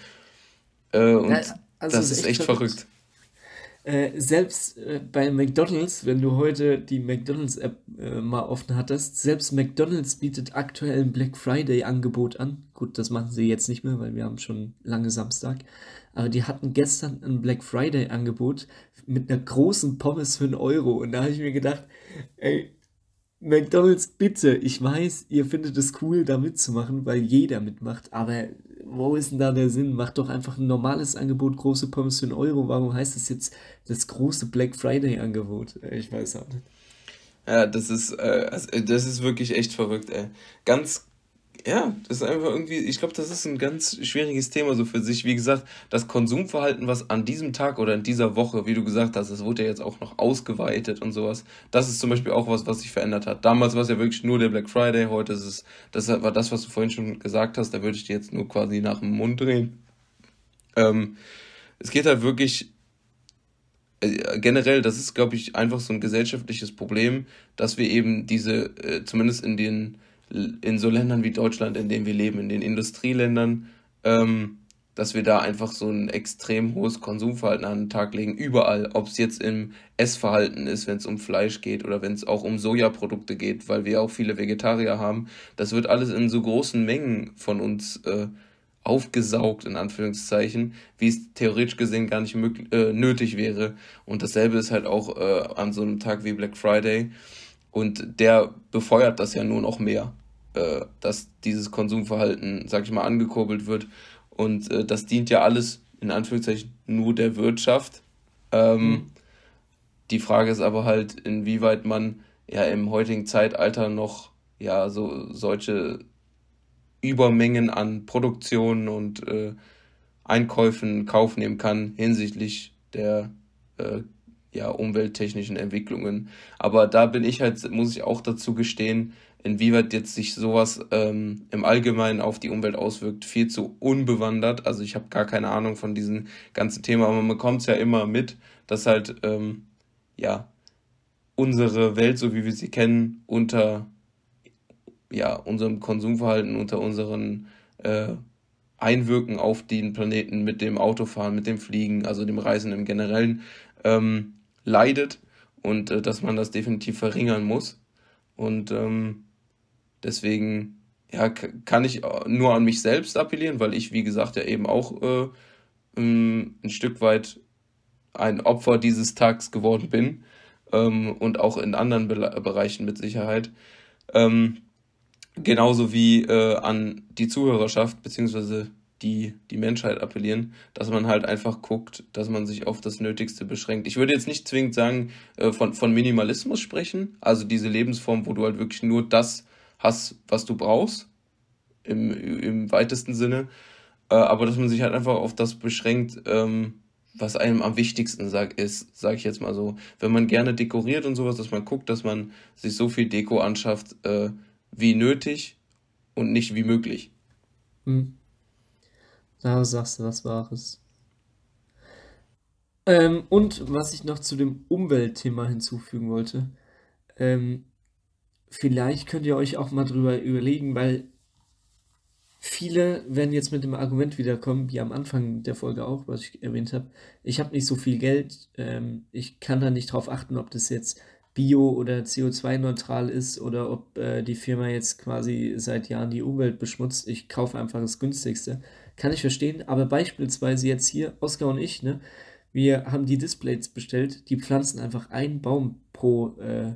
Äh, und ja, also das ist echt, echt verrückt. verrückt. Äh, selbst äh, bei McDonalds, wenn du heute die McDonalds-App äh, mal offen hattest, selbst McDonalds bietet aktuell ein Black Friday-Angebot an. Gut, das machen sie jetzt nicht mehr, weil wir haben schon lange Samstag. Aber die hatten gestern ein Black Friday-Angebot mit einer großen Pommes für einen Euro. Und da habe ich mir gedacht, ey, McDonalds, bitte, ich weiß, ihr findet es cool, da mitzumachen, weil jeder mitmacht, aber wo ist denn da der Sinn? Macht doch einfach ein normales Angebot, große Pommes für einen Euro. Warum heißt das jetzt das große Black Friday-Angebot? Ich weiß auch nicht. Ja, das ist, äh, das ist wirklich echt verrückt, ey. Ganz, ja, das ist einfach irgendwie, ich glaube, das ist ein ganz schwieriges Thema so für sich. Wie gesagt, das Konsumverhalten, was an diesem Tag oder in dieser Woche, wie du gesagt hast, das wurde ja jetzt auch noch ausgeweitet und sowas. Das ist zum Beispiel auch was, was sich verändert hat. Damals war es ja wirklich nur der Black Friday, heute ist es, das war das, was du vorhin schon gesagt hast, da würde ich dir jetzt nur quasi nach dem Mund drehen. Ähm, es geht halt wirklich äh, generell, das ist, glaube ich, einfach so ein gesellschaftliches Problem, dass wir eben diese, äh, zumindest in den in so Ländern wie Deutschland, in denen wir leben, in den Industrieländern, ähm, dass wir da einfach so ein extrem hohes Konsumverhalten an den Tag legen, überall, ob es jetzt im Essverhalten ist, wenn es um Fleisch geht oder wenn es auch um Sojaprodukte geht, weil wir auch viele Vegetarier haben, das wird alles in so großen Mengen von uns äh, aufgesaugt, in Anführungszeichen, wie es theoretisch gesehen gar nicht äh, nötig wäre. Und dasselbe ist halt auch äh, an so einem Tag wie Black Friday. Und der befeuert das ja nur noch mehr äh, dass dieses Konsumverhalten, sag ich mal, angekurbelt wird. Und äh, das dient ja alles in Anführungszeichen nur der Wirtschaft. Ähm, mhm. Die Frage ist aber halt, inwieweit man ja im heutigen Zeitalter noch ja so solche Übermengen an Produktion und äh, Einkäufen in Kauf nehmen kann hinsichtlich der äh, ja, umwelttechnischen Entwicklungen. Aber da bin ich halt, muss ich auch dazu gestehen, inwieweit jetzt sich sowas ähm, im Allgemeinen auf die Umwelt auswirkt, viel zu unbewandert. Also ich habe gar keine Ahnung von diesem ganzen Thema, aber man bekommt es ja immer mit, dass halt ähm, ja unsere Welt, so wie wir sie kennen, unter ja unserem Konsumverhalten, unter unseren äh, Einwirken auf den Planeten mit dem Autofahren, mit dem Fliegen, also dem Reisen im Generellen ähm, leidet und äh, dass man das definitiv verringern muss. Und ähm, Deswegen ja, kann ich nur an mich selbst appellieren, weil ich, wie gesagt, ja eben auch äh, ein Stück weit ein Opfer dieses Tags geworden bin ähm, und auch in anderen Be Bereichen mit Sicherheit. Ähm, genauso wie äh, an die Zuhörerschaft beziehungsweise die, die Menschheit appellieren, dass man halt einfach guckt, dass man sich auf das Nötigste beschränkt. Ich würde jetzt nicht zwingend sagen, äh, von, von Minimalismus sprechen, also diese Lebensform, wo du halt wirklich nur das hast, was du brauchst, im, im weitesten Sinne, äh, aber dass man sich halt einfach auf das beschränkt, ähm, was einem am wichtigsten sag, ist, sage ich jetzt mal so. Wenn man gerne dekoriert und sowas, dass man guckt, dass man sich so viel Deko anschafft, äh, wie nötig und nicht wie möglich. Hm. Da sagst du was Wahres. Ähm, und was ich noch zu dem Umweltthema hinzufügen wollte, ähm, vielleicht könnt ihr euch auch mal drüber überlegen, weil viele werden jetzt mit dem Argument wiederkommen, wie am Anfang der Folge auch, was ich erwähnt habe. Ich habe nicht so viel Geld, ähm, ich kann da nicht drauf achten, ob das jetzt bio- oder CO2-neutral ist oder ob äh, die Firma jetzt quasi seit Jahren die Umwelt beschmutzt. Ich kaufe einfach das günstigste. Kann ich verstehen, aber beispielsweise jetzt hier, Oskar und ich, ne, wir haben die Displays bestellt, die pflanzen einfach einen Baum pro äh,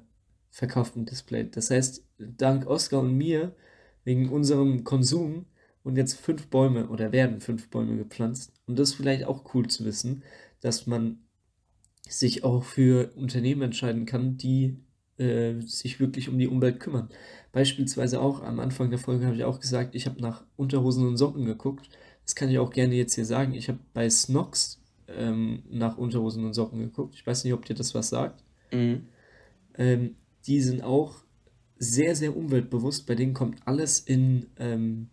verkauften Display. Das heißt, dank Oscar und mir, wegen unserem Konsum, und jetzt fünf Bäume oder werden fünf Bäume gepflanzt. Und das ist vielleicht auch cool zu wissen, dass man sich auch für Unternehmen entscheiden kann, die äh, sich wirklich um die Umwelt kümmern. Beispielsweise auch am Anfang der Folge habe ich auch gesagt, ich habe nach Unterhosen und Socken geguckt. Das kann ich auch gerne jetzt hier sagen. Ich habe bei Snox ähm, nach Unterhosen und Socken geguckt. Ich weiß nicht, ob dir das was sagt. Mhm. Ähm, die sind auch sehr, sehr umweltbewusst. Bei denen kommt alles in, ähm,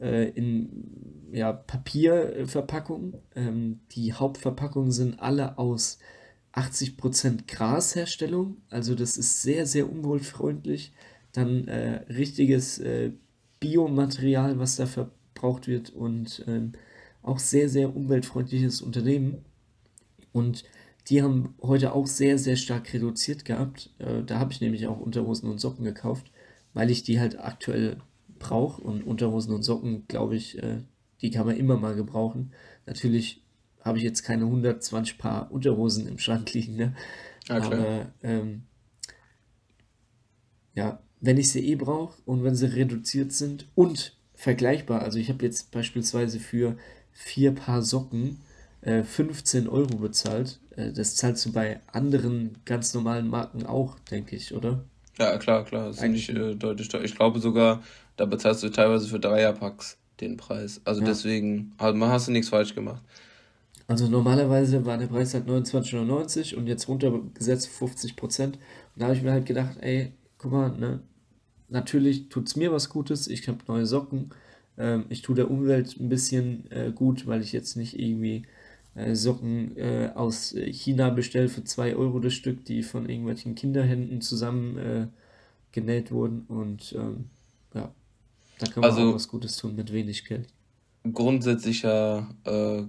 äh, in ja, Papierverpackungen. Ähm, die Hauptverpackungen sind alle aus 80% Grasherstellung. Also das ist sehr, sehr umweltfreundlich. Dann äh, richtiges äh, Biomaterial, was da verbraucht wird und ähm, auch sehr, sehr umweltfreundliches Unternehmen. Und die haben heute auch sehr, sehr stark reduziert gehabt. Äh, da habe ich nämlich auch Unterhosen und Socken gekauft, weil ich die halt aktuell brauche. Und Unterhosen und Socken, glaube ich, äh, die kann man immer mal gebrauchen. Natürlich habe ich jetzt keine 120 Paar Unterhosen im Schrank liegen, ne? Ja, Aber ähm, ja, wenn ich sie eh brauche und wenn sie reduziert sind und vergleichbar, also ich habe jetzt beispielsweise für vier Paar Socken äh, 15 Euro bezahlt. Äh, das zahlst du bei anderen ganz normalen Marken auch, denke ich, oder? Ja, klar, klar. Das ist nicht äh, deutlich teuer. Ich glaube sogar, da bezahlst du teilweise für Dreierpacks den Preis. Also ja. deswegen also, hast du nichts falsch gemacht. Also normalerweise war der Preis halt 29,99 und jetzt runtergesetzt 50 Prozent. Und da habe ich mir halt gedacht, ey, guck mal, ne, natürlich tut es mir was Gutes. Ich habe neue Socken. Ähm, ich tue der Umwelt ein bisschen äh, gut, weil ich jetzt nicht irgendwie Socken äh, aus China bestelle für 2 Euro das Stück, die von irgendwelchen Kinderhänden zusammen äh, genäht wurden. Und ähm, ja, da kann man also, auch was Gutes tun mit wenig Geld. Grundsätzlicher, äh,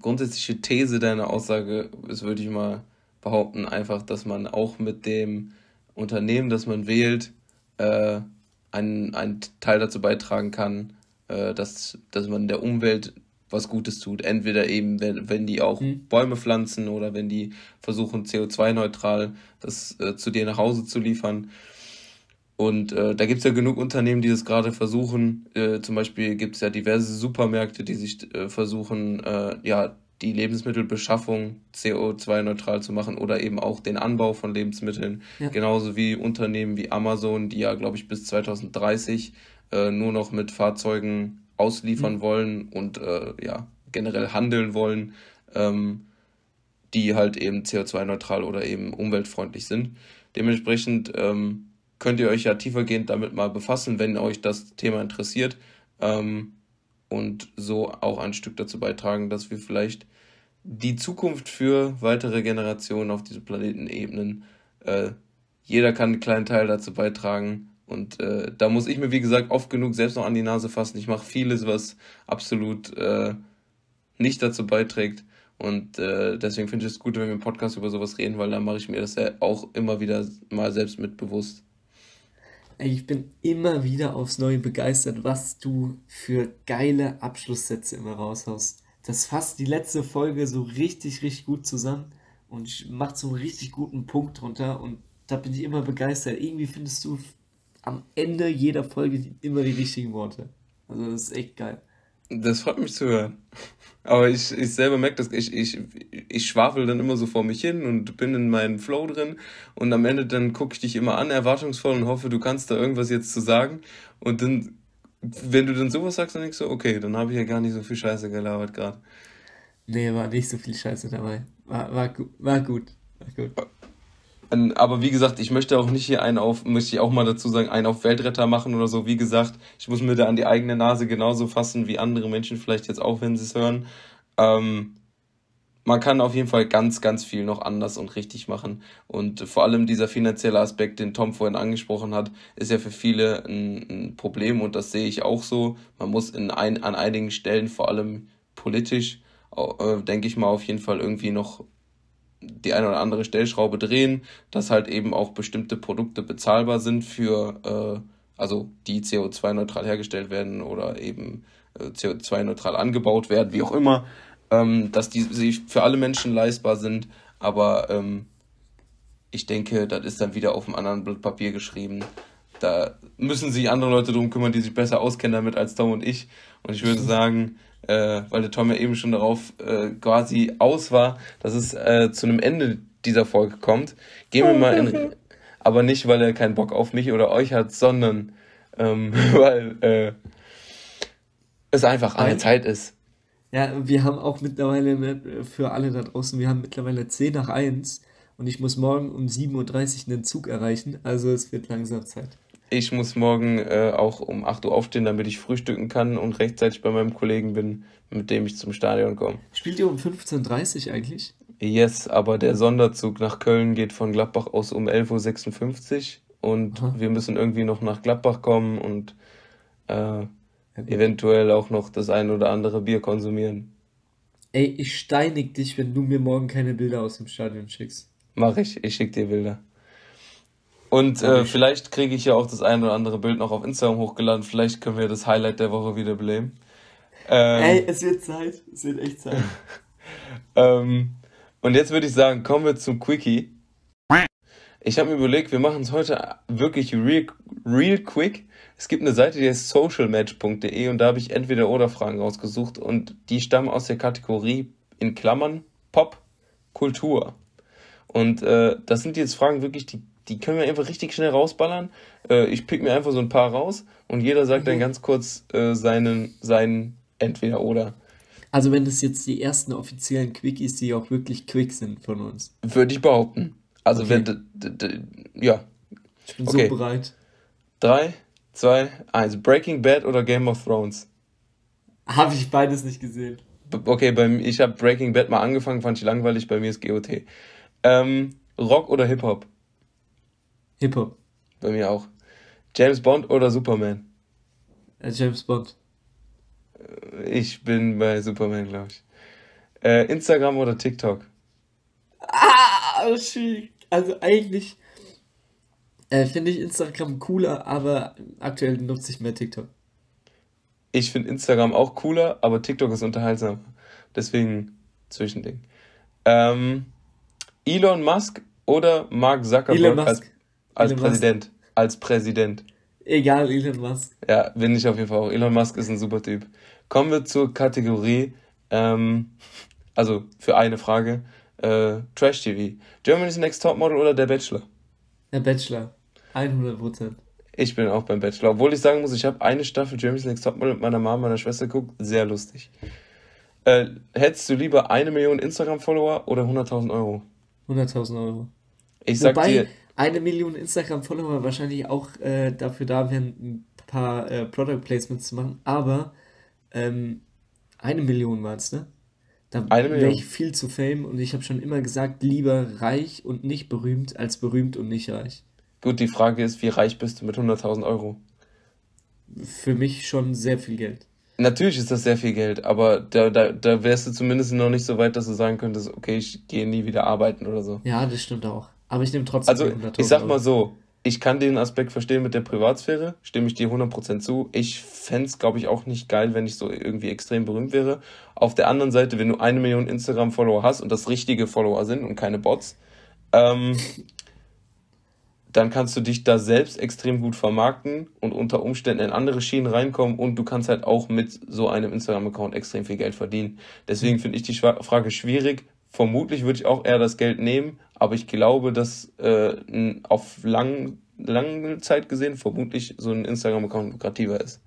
grundsätzliche These deiner Aussage ist, würde ich mal behaupten, einfach, dass man auch mit dem Unternehmen, das man wählt, äh, einen, einen Teil dazu beitragen kann, äh, dass, dass man der Umwelt was Gutes tut. Entweder eben, wenn, wenn die auch mhm. Bäume pflanzen oder wenn die versuchen, CO2-neutral das äh, zu dir nach Hause zu liefern. Und äh, da gibt es ja genug Unternehmen, die das gerade versuchen. Äh, zum Beispiel gibt es ja diverse Supermärkte, die sich äh, versuchen, äh, ja, die Lebensmittelbeschaffung CO2-neutral zu machen oder eben auch den Anbau von Lebensmitteln. Ja. Genauso wie Unternehmen wie Amazon, die ja, glaube ich, bis 2030 äh, nur noch mit Fahrzeugen ausliefern mhm. wollen und äh, ja, generell handeln wollen, ähm, die halt eben CO2-neutral oder eben umweltfreundlich sind. Dementsprechend ähm, könnt ihr euch ja tiefergehend damit mal befassen, wenn euch das Thema interessiert. Ähm, und so auch ein Stück dazu beitragen, dass wir vielleicht die Zukunft für weitere Generationen auf diesem Planeten ebnen. Äh, jeder kann einen kleinen Teil dazu beitragen. Und äh, da muss ich mir, wie gesagt, oft genug selbst noch an die Nase fassen. Ich mache vieles, was absolut äh, nicht dazu beiträgt. Und äh, deswegen finde ich es gut, wenn wir im Podcast über sowas reden, weil dann mache ich mir das ja auch immer wieder mal selbst mit bewusst. Ich bin immer wieder aufs Neue begeistert, was du für geile Abschlusssätze immer raushaust. Das fasst die letzte Folge so richtig, richtig gut zusammen und macht so einen richtig guten Punkt drunter und da bin ich immer begeistert. Irgendwie findest du am Ende jeder Folge immer die richtigen Worte. Also das ist echt geil. Das freut mich zu hören. Aber ich, ich selber merke das, ich, ich, ich schwafel dann immer so vor mich hin und bin in meinem Flow drin und am Ende dann gucke ich dich immer an, erwartungsvoll und hoffe, du kannst da irgendwas jetzt zu sagen. Und dann, wenn du dann sowas sagst, dann denkst du, okay, dann habe ich ja gar nicht so viel Scheiße gelabert gerade. Nee, war nicht so viel Scheiße dabei. War, war, war gut. War gut. Aber wie gesagt, ich möchte auch nicht hier einen auf, möchte ich auch mal dazu sagen, einen auf Weltretter machen oder so. Wie gesagt, ich muss mir da an die eigene Nase genauso fassen wie andere Menschen vielleicht jetzt auch, wenn sie es hören. Ähm, man kann auf jeden Fall ganz, ganz viel noch anders und richtig machen. Und vor allem dieser finanzielle Aspekt, den Tom vorhin angesprochen hat, ist ja für viele ein, ein Problem und das sehe ich auch so. Man muss in ein, an einigen Stellen, vor allem politisch, äh, denke ich mal, auf jeden Fall irgendwie noch die eine oder andere Stellschraube drehen, dass halt eben auch bestimmte Produkte bezahlbar sind für, äh, also die CO2-neutral hergestellt werden oder eben äh, CO2-neutral angebaut werden, wie auch immer, ähm, dass die sich für alle Menschen leistbar sind. Aber ähm, ich denke, das ist dann wieder auf einem anderen Blatt Papier geschrieben. Da müssen sich andere Leute drum kümmern, die sich besser auskennen damit als Tom und ich. Und ich würde sagen, äh, weil der Tom ja eben schon darauf äh, quasi aus war, dass es äh, zu einem Ende dieser Folge kommt, gehen wir mal in. Aber nicht, weil er keinen Bock auf mich oder euch hat, sondern ähm, weil äh, es einfach an der Zeit ist. Ja, wir haben auch mittlerweile, ne, für alle da draußen, wir haben mittlerweile 10 nach 1 und ich muss morgen um 7.30 Uhr einen Zug erreichen, also es wird langsam Zeit. Ich muss morgen äh, auch um 8 Uhr aufstehen, damit ich frühstücken kann und rechtzeitig bei meinem Kollegen bin, mit dem ich zum Stadion komme. Spielt ihr um 15.30 Uhr eigentlich? Yes, aber der Sonderzug nach Köln geht von Gladbach aus um 11.56 Uhr und Aha. wir müssen irgendwie noch nach Gladbach kommen und äh, eventuell auch noch das ein oder andere Bier konsumieren. Ey, ich steinig dich, wenn du mir morgen keine Bilder aus dem Stadion schickst. Mach ich, ich schick dir Bilder. Und äh, vielleicht kriege ich ja auch das ein oder andere Bild noch auf Instagram hochgeladen. Vielleicht können wir das Highlight der Woche wieder beleben. Ähm, Ey, es wird Zeit. Es wird echt Zeit. ähm, und jetzt würde ich sagen, kommen wir zum Quickie. Ich habe mir überlegt, wir machen es heute wirklich real, real quick. Es gibt eine Seite, die heißt socialmatch.de und da habe ich entweder oder Fragen rausgesucht und die stammen aus der Kategorie in Klammern Pop, Kultur. Und äh, das sind jetzt Fragen wirklich, die die können wir einfach richtig schnell rausballern. Äh, ich pick mir einfach so ein paar raus und jeder sagt mhm. dann ganz kurz äh, seinen, seinen entweder oder. Also wenn das jetzt die ersten offiziellen Quickies, die auch wirklich quick sind von uns. Würde ich behaupten. Also okay. wenn, ja. Ich bin okay. so bereit. Drei, zwei, eins. Breaking Bad oder Game of Thrones? Habe ich beides nicht gesehen. Okay, bei, ich habe Breaking Bad mal angefangen, fand ich langweilig, bei mir ist GOT. Ähm, Rock oder Hip-Hop? Hip-Hop. Bei mir auch. James Bond oder Superman? Äh, James Bond. Äh, ich bin bei Superman, glaube ich. Äh, Instagram oder TikTok? Ah, schwierig. Also eigentlich äh, finde ich Instagram cooler, aber aktuell nutze ich mehr TikTok. Ich finde Instagram auch cooler, aber TikTok ist unterhaltsam. Deswegen Zwischending. Ähm, Elon Musk oder Mark Zuckerberg Elon Musk. Als Elon Präsident. Musk. Als Präsident. Egal, Elon Musk. Ja, bin ich auf jeden Fall auch. Elon Musk ist ein super Typ. Kommen wir zur Kategorie, ähm, also für eine Frage, äh, Trash TV. Germany's Next Top Model oder der Bachelor? Der Bachelor. 100 Prozent. Ich bin auch beim Bachelor. Obwohl ich sagen muss, ich habe eine Staffel Germany's Next Top Model mit meiner Mama und meiner Schwester geguckt. Sehr lustig. Äh, hättest du lieber eine Million Instagram-Follower oder 100.000 Euro? 100.000 Euro. Ich sag Wobei, dir, eine Million Instagram-Follower wahrscheinlich auch äh, dafür da wären, ein paar äh, Product Placements zu machen, aber ähm, eine Million war es, ne? Da wäre ich viel zu fame und ich habe schon immer gesagt, lieber reich und nicht berühmt als berühmt und nicht reich. Gut, die Frage ist, wie reich bist du mit 100.000 Euro? Für mich schon sehr viel Geld. Natürlich ist das sehr viel Geld, aber da, da, da wärst du zumindest noch nicht so weit, dass du sagen könntest, okay, ich gehe nie wieder arbeiten oder so. Ja, das stimmt auch. Aber ich nehme trotzdem also, 100.000 Ich sag mal so, ich kann den Aspekt verstehen mit der Privatsphäre, stimme ich dir 100% zu. Ich fände es, glaube ich, auch nicht geil, wenn ich so irgendwie extrem berühmt wäre. Auf der anderen Seite, wenn du eine Million Instagram-Follower hast und das richtige Follower sind und keine Bots, ähm, dann kannst du dich da selbst extrem gut vermarkten und unter Umständen in andere Schienen reinkommen und du kannst halt auch mit so einem Instagram-Account extrem viel Geld verdienen. Deswegen finde ich die Frage schwierig. Vermutlich würde ich auch eher das Geld nehmen, aber ich glaube, dass äh, auf lang, lange Zeit gesehen vermutlich so ein Instagram-Account lukrativer ist.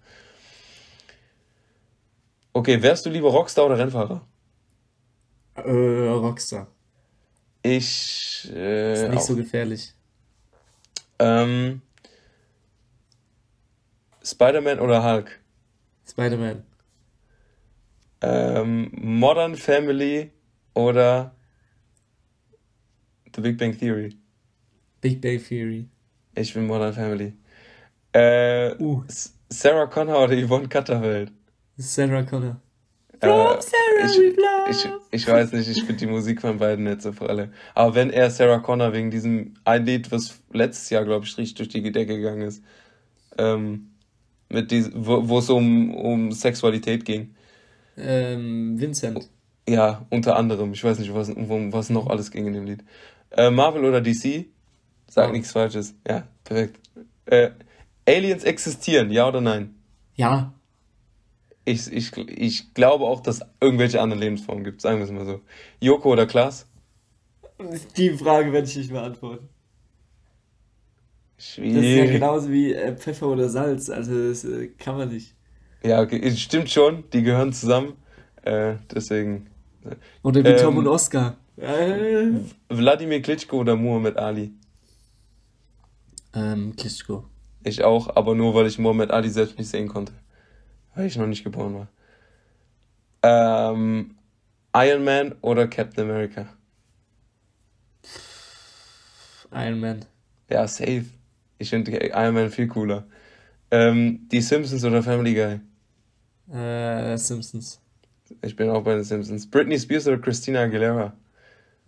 Okay, wärst du lieber Rockstar oder Rennfahrer? Äh, Rockstar. Ich. Äh, ist nicht auch. so gefährlich. Ähm, Spider-Man oder Hulk? Spider-Man. Ähm, Modern Family oder The Big Bang Theory? Big Bang Theory. Ich bin Modern Family. Äh, uh. Sarah Connor oder Yvonne Katterfeld? Sarah Connor. Äh, Sarah ich, ich, ich, weiß nicht, ich finde die Musik von beiden nicht so alle. Aber wenn er Sarah Connor wegen diesem ein Lied, was letztes Jahr, glaube ich, richtig durch die Decke gegangen ist, ähm, mit diesem, wo es um, um Sexualität ging. Ähm, Vincent. Ja, unter anderem. Ich weiß nicht, was, um was noch alles ging in dem Lied. Äh, Marvel oder DC? Sag nichts Falsches. Ja, perfekt. Äh, Aliens existieren, ja oder nein? Ja. Ich, ich, ich glaube auch, dass es irgendwelche anderen Lebensformen gibt, sagen wir es mal so. Joko oder Klaas? Die Frage werde ich nicht beantworten. Schwierig. Das ist ja genauso wie äh, Pfeffer oder Salz, also das äh, kann man nicht. Ja, okay, stimmt schon, die gehören zusammen. Äh, deswegen. Äh, oder wie ähm, Tom und Oscar. Äh. Wladimir Klitschko oder Muhammad Ali? Ähm, Klitschko. Ich auch, aber nur weil ich Muhammad Ali selbst nicht sehen konnte. Weil ich noch nicht geboren war. Ähm, Iron Man oder Captain America? Iron Man. Ja, safe. Ich finde Iron Man viel cooler. Ähm, die Simpsons oder Family Guy? Äh, Simpsons. Ich bin auch bei den Simpsons. Britney Spears oder Christina Aguilera?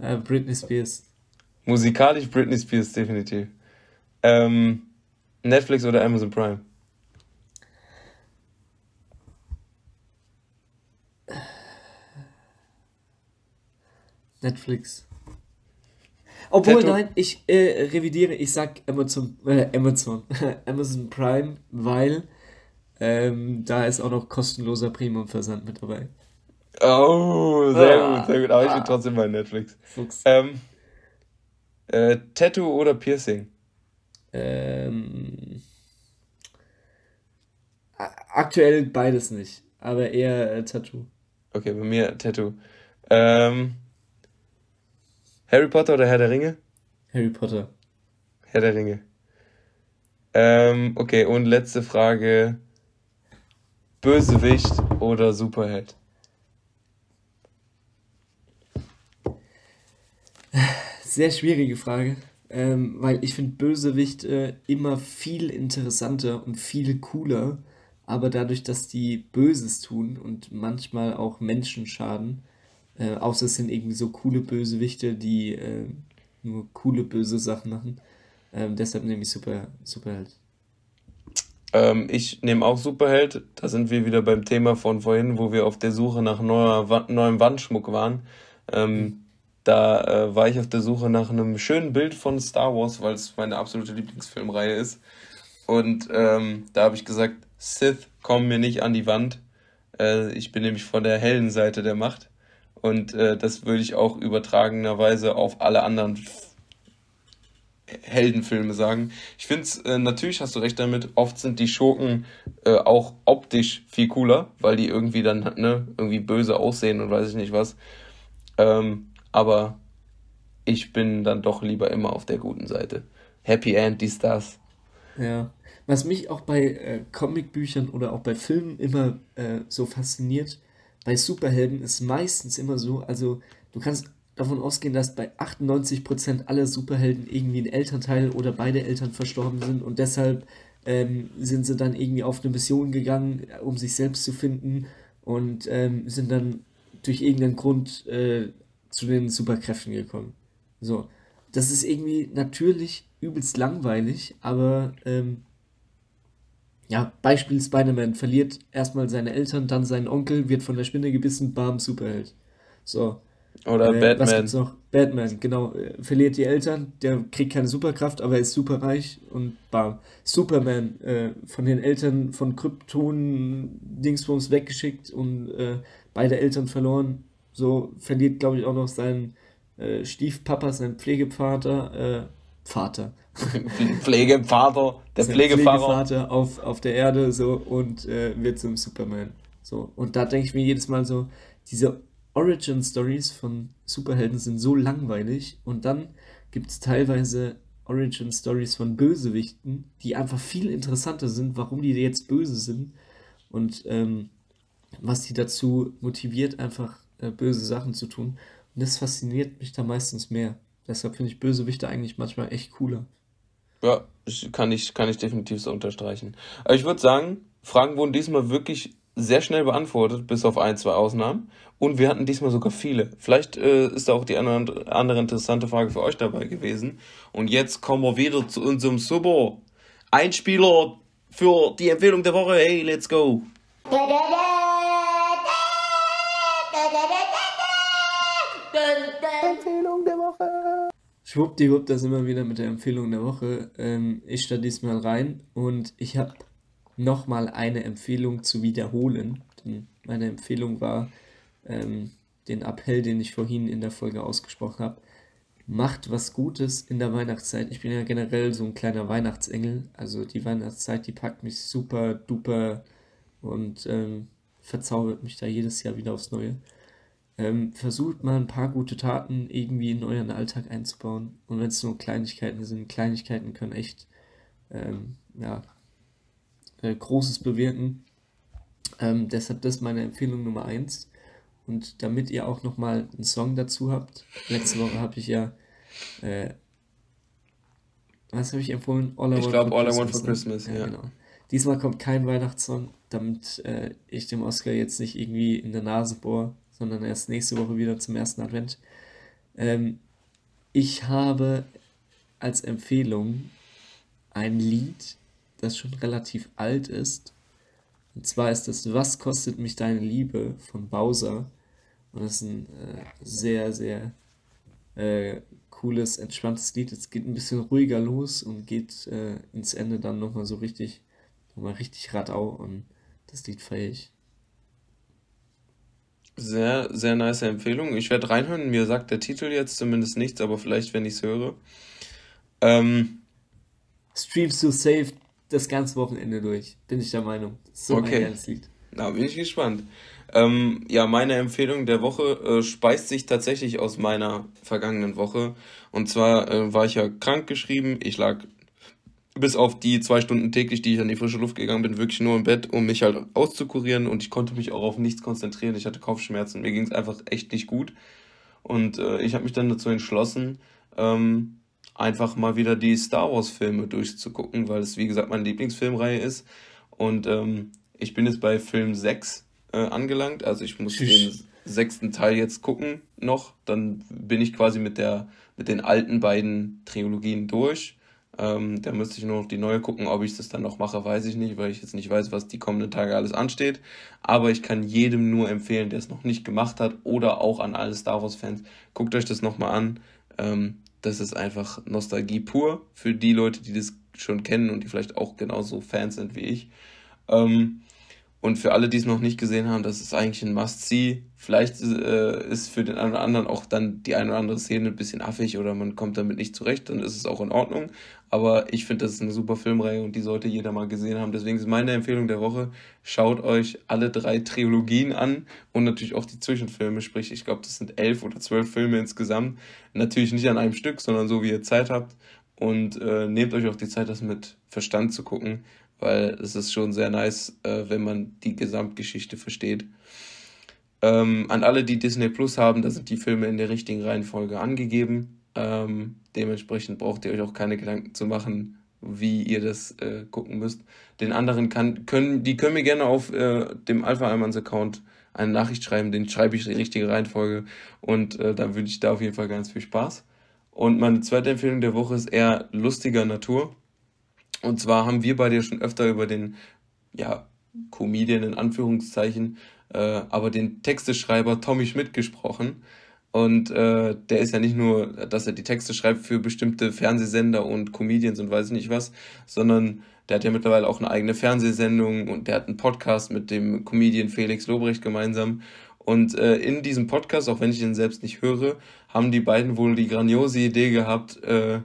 Äh, Britney Spears. Musikalisch Britney Spears, definitiv. Ähm, Netflix oder Amazon Prime? Netflix. Obwohl, Tattoo. nein, ich äh, revidiere, ich sag Amazon, äh, Amazon, Amazon Prime, weil ähm, da ist auch noch kostenloser Premium-Versand mit dabei. Oh, sehr ah, gut, sehr gut. Aber ah, ich bin trotzdem bei Netflix. Fuchs. Ähm, äh, Tattoo oder Piercing? Ähm, aktuell beides nicht, aber eher äh, Tattoo. Okay, bei mir Tattoo. Ähm, Harry Potter oder Herr der Ringe? Harry Potter. Herr der Ringe. Ähm, okay, und letzte Frage. Bösewicht oder Superheld? Sehr schwierige Frage, ähm, weil ich finde Bösewicht äh, immer viel interessanter und viel cooler, aber dadurch, dass die Böses tun und manchmal auch Menschen schaden, äh, außer es sind irgendwie so coole Bösewichte, die äh, nur coole böse Sachen machen. Ähm, deshalb nehme ich Super, Superheld. Ähm, ich nehme auch Superheld. Da sind wir wieder beim Thema von vorhin, wo wir auf der Suche nach neuer, neuem Wandschmuck waren. Ähm, da äh, war ich auf der Suche nach einem schönen Bild von Star Wars, weil es meine absolute Lieblingsfilmreihe ist. Und ähm, da habe ich gesagt, Sith kommen mir nicht an die Wand. Äh, ich bin nämlich von der hellen Seite der Macht. Und äh, das würde ich auch übertragenerweise auf alle anderen Heldenfilme sagen. Ich finde es, äh, natürlich hast du recht damit, oft sind die Schurken äh, auch optisch viel cooler, weil die irgendwie dann ne, irgendwie böse aussehen und weiß ich nicht was. Ähm, aber ich bin dann doch lieber immer auf der guten Seite. Happy End, dies, das. Ja. Was mich auch bei äh, Comicbüchern oder auch bei Filmen immer äh, so fasziniert, bei Superhelden ist meistens immer so, also du kannst davon ausgehen, dass bei 98% aller Superhelden irgendwie ein Elternteil oder beide Eltern verstorben sind und deshalb ähm, sind sie dann irgendwie auf eine Mission gegangen, um sich selbst zu finden und ähm, sind dann durch irgendeinen Grund äh, zu den Superkräften gekommen. So, das ist irgendwie natürlich übelst langweilig, aber ähm, ja, Beispiel Spider-Man verliert erstmal seine Eltern, dann seinen Onkel, wird von der Spinne gebissen, bam, Superheld. So. Oder äh, Batman. Was gibt's noch? Batman, genau. Äh, verliert die Eltern, der kriegt keine Superkraft, aber er ist superreich und bam. Superman, äh, von den Eltern von Krypton Dingsbums weggeschickt und äh, beide Eltern verloren. So verliert, glaube ich, auch noch seinen äh, Stiefpapa, seinen Pflegevater, äh, Vater. Pflegevater, der Pflegefahrer. Pflegevater auf, auf der Erde so und äh, wird zum Superman. So. Und da denke ich mir jedes Mal so, diese Origin Stories von Superhelden sind so langweilig und dann gibt es teilweise Origin Stories von Bösewichten, die einfach viel interessanter sind, warum die jetzt böse sind und ähm, was die dazu motiviert, einfach äh, böse Sachen zu tun. Und das fasziniert mich da meistens mehr. Deshalb finde ich Bösewichte eigentlich manchmal echt cooler. Ja, kann ich, kann ich definitiv so unterstreichen. Aber ich würde sagen, Fragen wurden diesmal wirklich sehr schnell beantwortet, bis auf ein, zwei Ausnahmen. Und wir hatten diesmal sogar viele. Vielleicht äh, ist da auch die andere, andere interessante Frage für euch dabei gewesen. Und jetzt kommen wir wieder zu unserem super Einspieler für die Empfehlung der Woche. Hey, let's go! Empfehlung der Woche. Schwuppdiwupp, das immer wieder mit der Empfehlung der Woche. Ähm, ich starte diesmal rein und ich habe nochmal eine Empfehlung zu wiederholen. Denn meine Empfehlung war ähm, den Appell, den ich vorhin in der Folge ausgesprochen habe. Macht was Gutes in der Weihnachtszeit. Ich bin ja generell so ein kleiner Weihnachtsengel. Also die Weihnachtszeit, die packt mich super duper und ähm, verzaubert mich da jedes Jahr wieder aufs Neue. Ähm, versucht mal ein paar gute Taten irgendwie in euren Alltag einzubauen. Und wenn es nur Kleinigkeiten sind, Kleinigkeiten können echt ähm, ja, äh, Großes bewirken. Ähm, deshalb das ist meine Empfehlung Nummer eins. Und damit ihr auch nochmal einen Song dazu habt, letzte Woche habe ich ja, äh, was habe ich empfohlen? All I ich glaube, All I Want for Christmas. Ja, ja. Genau. Diesmal kommt kein Weihnachtssong, damit äh, ich dem Oscar jetzt nicht irgendwie in der Nase bohre, sondern erst nächste Woche wieder zum ersten Advent. Ähm, ich habe als Empfehlung ein Lied, das schon relativ alt ist. Und zwar ist das Was kostet mich deine Liebe von Bowser. Und das ist ein äh, sehr, sehr äh, cooles, entspanntes Lied. Es geht ein bisschen ruhiger los und geht äh, ins Ende dann nochmal so richtig Nochmal richtig Radau und das Lied feiere ich. Sehr, sehr nice Empfehlung. Ich werde reinhören. Mir sagt der Titel jetzt zumindest nichts, aber vielleicht, wenn ich es höre. Ähm, Streams to Save das ganze Wochenende durch, bin ich der Meinung. So okay. ein Lied. Na, bin ich gespannt. Ähm, ja, meine Empfehlung der Woche äh, speist sich tatsächlich aus meiner vergangenen Woche. Und zwar äh, war ich ja krank geschrieben. Ich lag bis auf die zwei Stunden täglich, die ich an die frische Luft gegangen bin, wirklich nur im Bett, um mich halt auszukurieren und ich konnte mich auch auf nichts konzentrieren. Ich hatte Kopfschmerzen, mir ging es einfach echt nicht gut. Und äh, ich habe mich dann dazu entschlossen, ähm, einfach mal wieder die Star Wars-Filme durchzugucken, weil es, wie gesagt, meine Lieblingsfilmreihe ist. Und ähm, ich bin jetzt bei Film 6 äh, angelangt, also ich muss den sechsten Teil jetzt gucken noch. Dann bin ich quasi mit, der, mit den alten beiden Trilogien durch. Ähm, da müsste ich nur noch die neue gucken. Ob ich das dann noch mache, weiß ich nicht, weil ich jetzt nicht weiß, was die kommenden Tage alles ansteht. Aber ich kann jedem nur empfehlen, der es noch nicht gemacht hat oder auch an alle Star Wars-Fans, guckt euch das nochmal an. Ähm, das ist einfach Nostalgie pur für die Leute, die das schon kennen und die vielleicht auch genauso Fans sind wie ich. Ähm, und für alle, die es noch nicht gesehen haben, das ist eigentlich ein Must-See. Vielleicht äh, ist für den einen oder anderen auch dann die eine oder andere Szene ein bisschen affig oder man kommt damit nicht zurecht, dann ist es auch in Ordnung. Aber ich finde, das ist eine super Filmreihe und die sollte jeder mal gesehen haben. Deswegen ist meine Empfehlung der Woche, schaut euch alle drei Trilogien an und natürlich auch die Zwischenfilme. Sprich, ich glaube, das sind elf oder zwölf Filme insgesamt. Natürlich nicht an einem Stück, sondern so, wie ihr Zeit habt. Und äh, nehmt euch auch die Zeit, das mit Verstand zu gucken weil es ist schon sehr nice, äh, wenn man die Gesamtgeschichte versteht. Ähm, an alle, die Disney Plus haben, da sind die Filme in der richtigen Reihenfolge angegeben. Ähm, dementsprechend braucht ihr euch auch keine Gedanken zu machen, wie ihr das äh, gucken müsst. Den anderen kann, können, die können mir gerne auf äh, dem Alpha Almans Account eine Nachricht schreiben, den schreibe ich in die richtige Reihenfolge und äh, dann wünsche ich da auf jeden Fall ganz viel Spaß. Und meine zweite Empfehlung der Woche ist eher lustiger Natur. Und zwar haben wir beide schon öfter über den, ja, Comedian in Anführungszeichen, äh, aber den Texteschreiber Tommy Schmidt gesprochen. Und äh, der ist ja nicht nur, dass er die Texte schreibt für bestimmte Fernsehsender und Comedians und weiß nicht was, sondern der hat ja mittlerweile auch eine eigene Fernsehsendung und der hat einen Podcast mit dem Comedian Felix Lobrecht gemeinsam. Und äh, in diesem Podcast, auch wenn ich ihn selbst nicht höre, haben die beiden wohl die grandiose Idee gehabt, äh,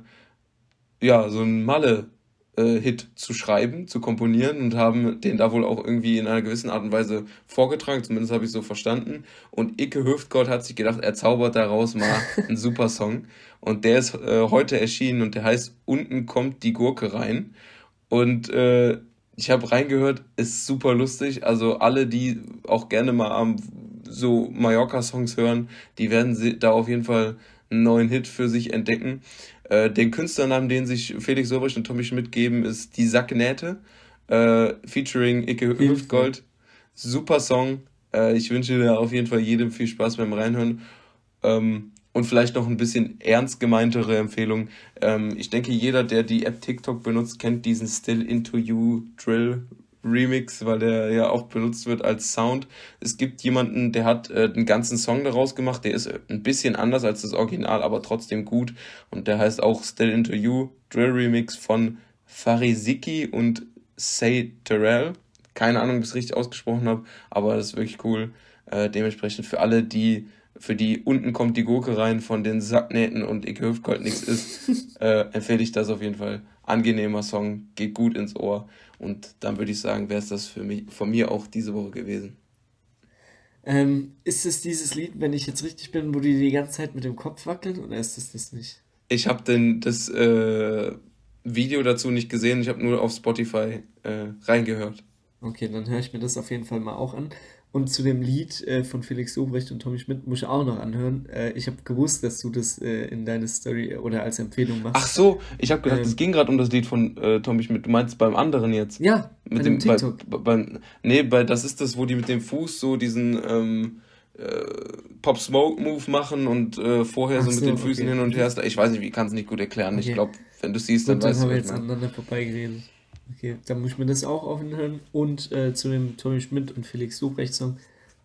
ja, so ein Malle äh, Hit zu schreiben, zu komponieren und haben den da wohl auch irgendwie in einer gewissen Art und Weise vorgetragen, zumindest habe ich so verstanden. Und Icke Hüftgold hat sich gedacht, er zaubert daraus mal einen super Song. Und der ist äh, heute erschienen und der heißt Unten kommt die Gurke rein. Und äh, ich habe reingehört, ist super lustig. Also alle, die auch gerne mal am so Mallorca-Songs hören, die werden da auf jeden Fall einen neuen Hit für sich entdecken. Äh, den Künstlernamen, den sich Felix Sobrich und Tommy Schmidt geben, ist Die Sacknähte, äh, featuring Icke Hüftgold. Super Song. Äh, ich wünsche dir auf jeden Fall jedem viel Spaß beim Reinhören. Ähm, und vielleicht noch ein bisschen ernst gemeintere Empfehlung. Ähm, ich denke, jeder, der die App TikTok benutzt, kennt diesen Still Into You Drill Remix, weil der ja oft benutzt wird als Sound. Es gibt jemanden, der hat äh, einen ganzen Song daraus gemacht, der ist ein bisschen anders als das Original, aber trotzdem gut. Und der heißt auch Still Into You, Drill Remix von Fariziki und Say Terrell. Keine Ahnung, ob ich es richtig ausgesprochen habe, aber das ist wirklich cool. Äh, dementsprechend für alle, die für die unten kommt die Gurke rein von den Sacknähten und ich hüft Gold nichts ist, äh, empfehle ich das auf jeden Fall. Angenehmer Song, geht gut ins Ohr. Und dann würde ich sagen, wäre es das für mich, von mir auch diese Woche gewesen. Ähm, ist es dieses Lied, wenn ich jetzt richtig bin, wo die die ganze Zeit mit dem Kopf wackeln oder ist es das nicht? Ich habe das äh, Video dazu nicht gesehen, ich habe nur auf Spotify äh, reingehört. Okay, dann höre ich mir das auf jeden Fall mal auch an. Und zu dem Lied äh, von Felix Sobrecht und Tommy Schmidt muss ich auch noch anhören. Äh, ich habe gewusst, dass du das äh, in deine Story oder als Empfehlung machst. Ach so, ich habe gedacht, ähm, es ging gerade um das Lied von äh, Tommy Schmidt. Du meinst beim anderen jetzt? Ja, mit dem, TikTok. Bei, bei, nee, bei, das ist das, wo die mit dem Fuß so diesen ähm, äh, Pop Smoke Move machen und äh, vorher so, so, mit den Füßen okay. hin und her. Ich weiß nicht, wie kann es nicht gut erklären. Okay. Ich glaube, wenn du siehst, dann, dann weißt du. Dann haben wir jetzt aneinander vorbeigeredet. Okay, dann muss ich mir das auch aufhören. Und äh, zu dem Tommy Schmidt und Felix Lobrecht Song,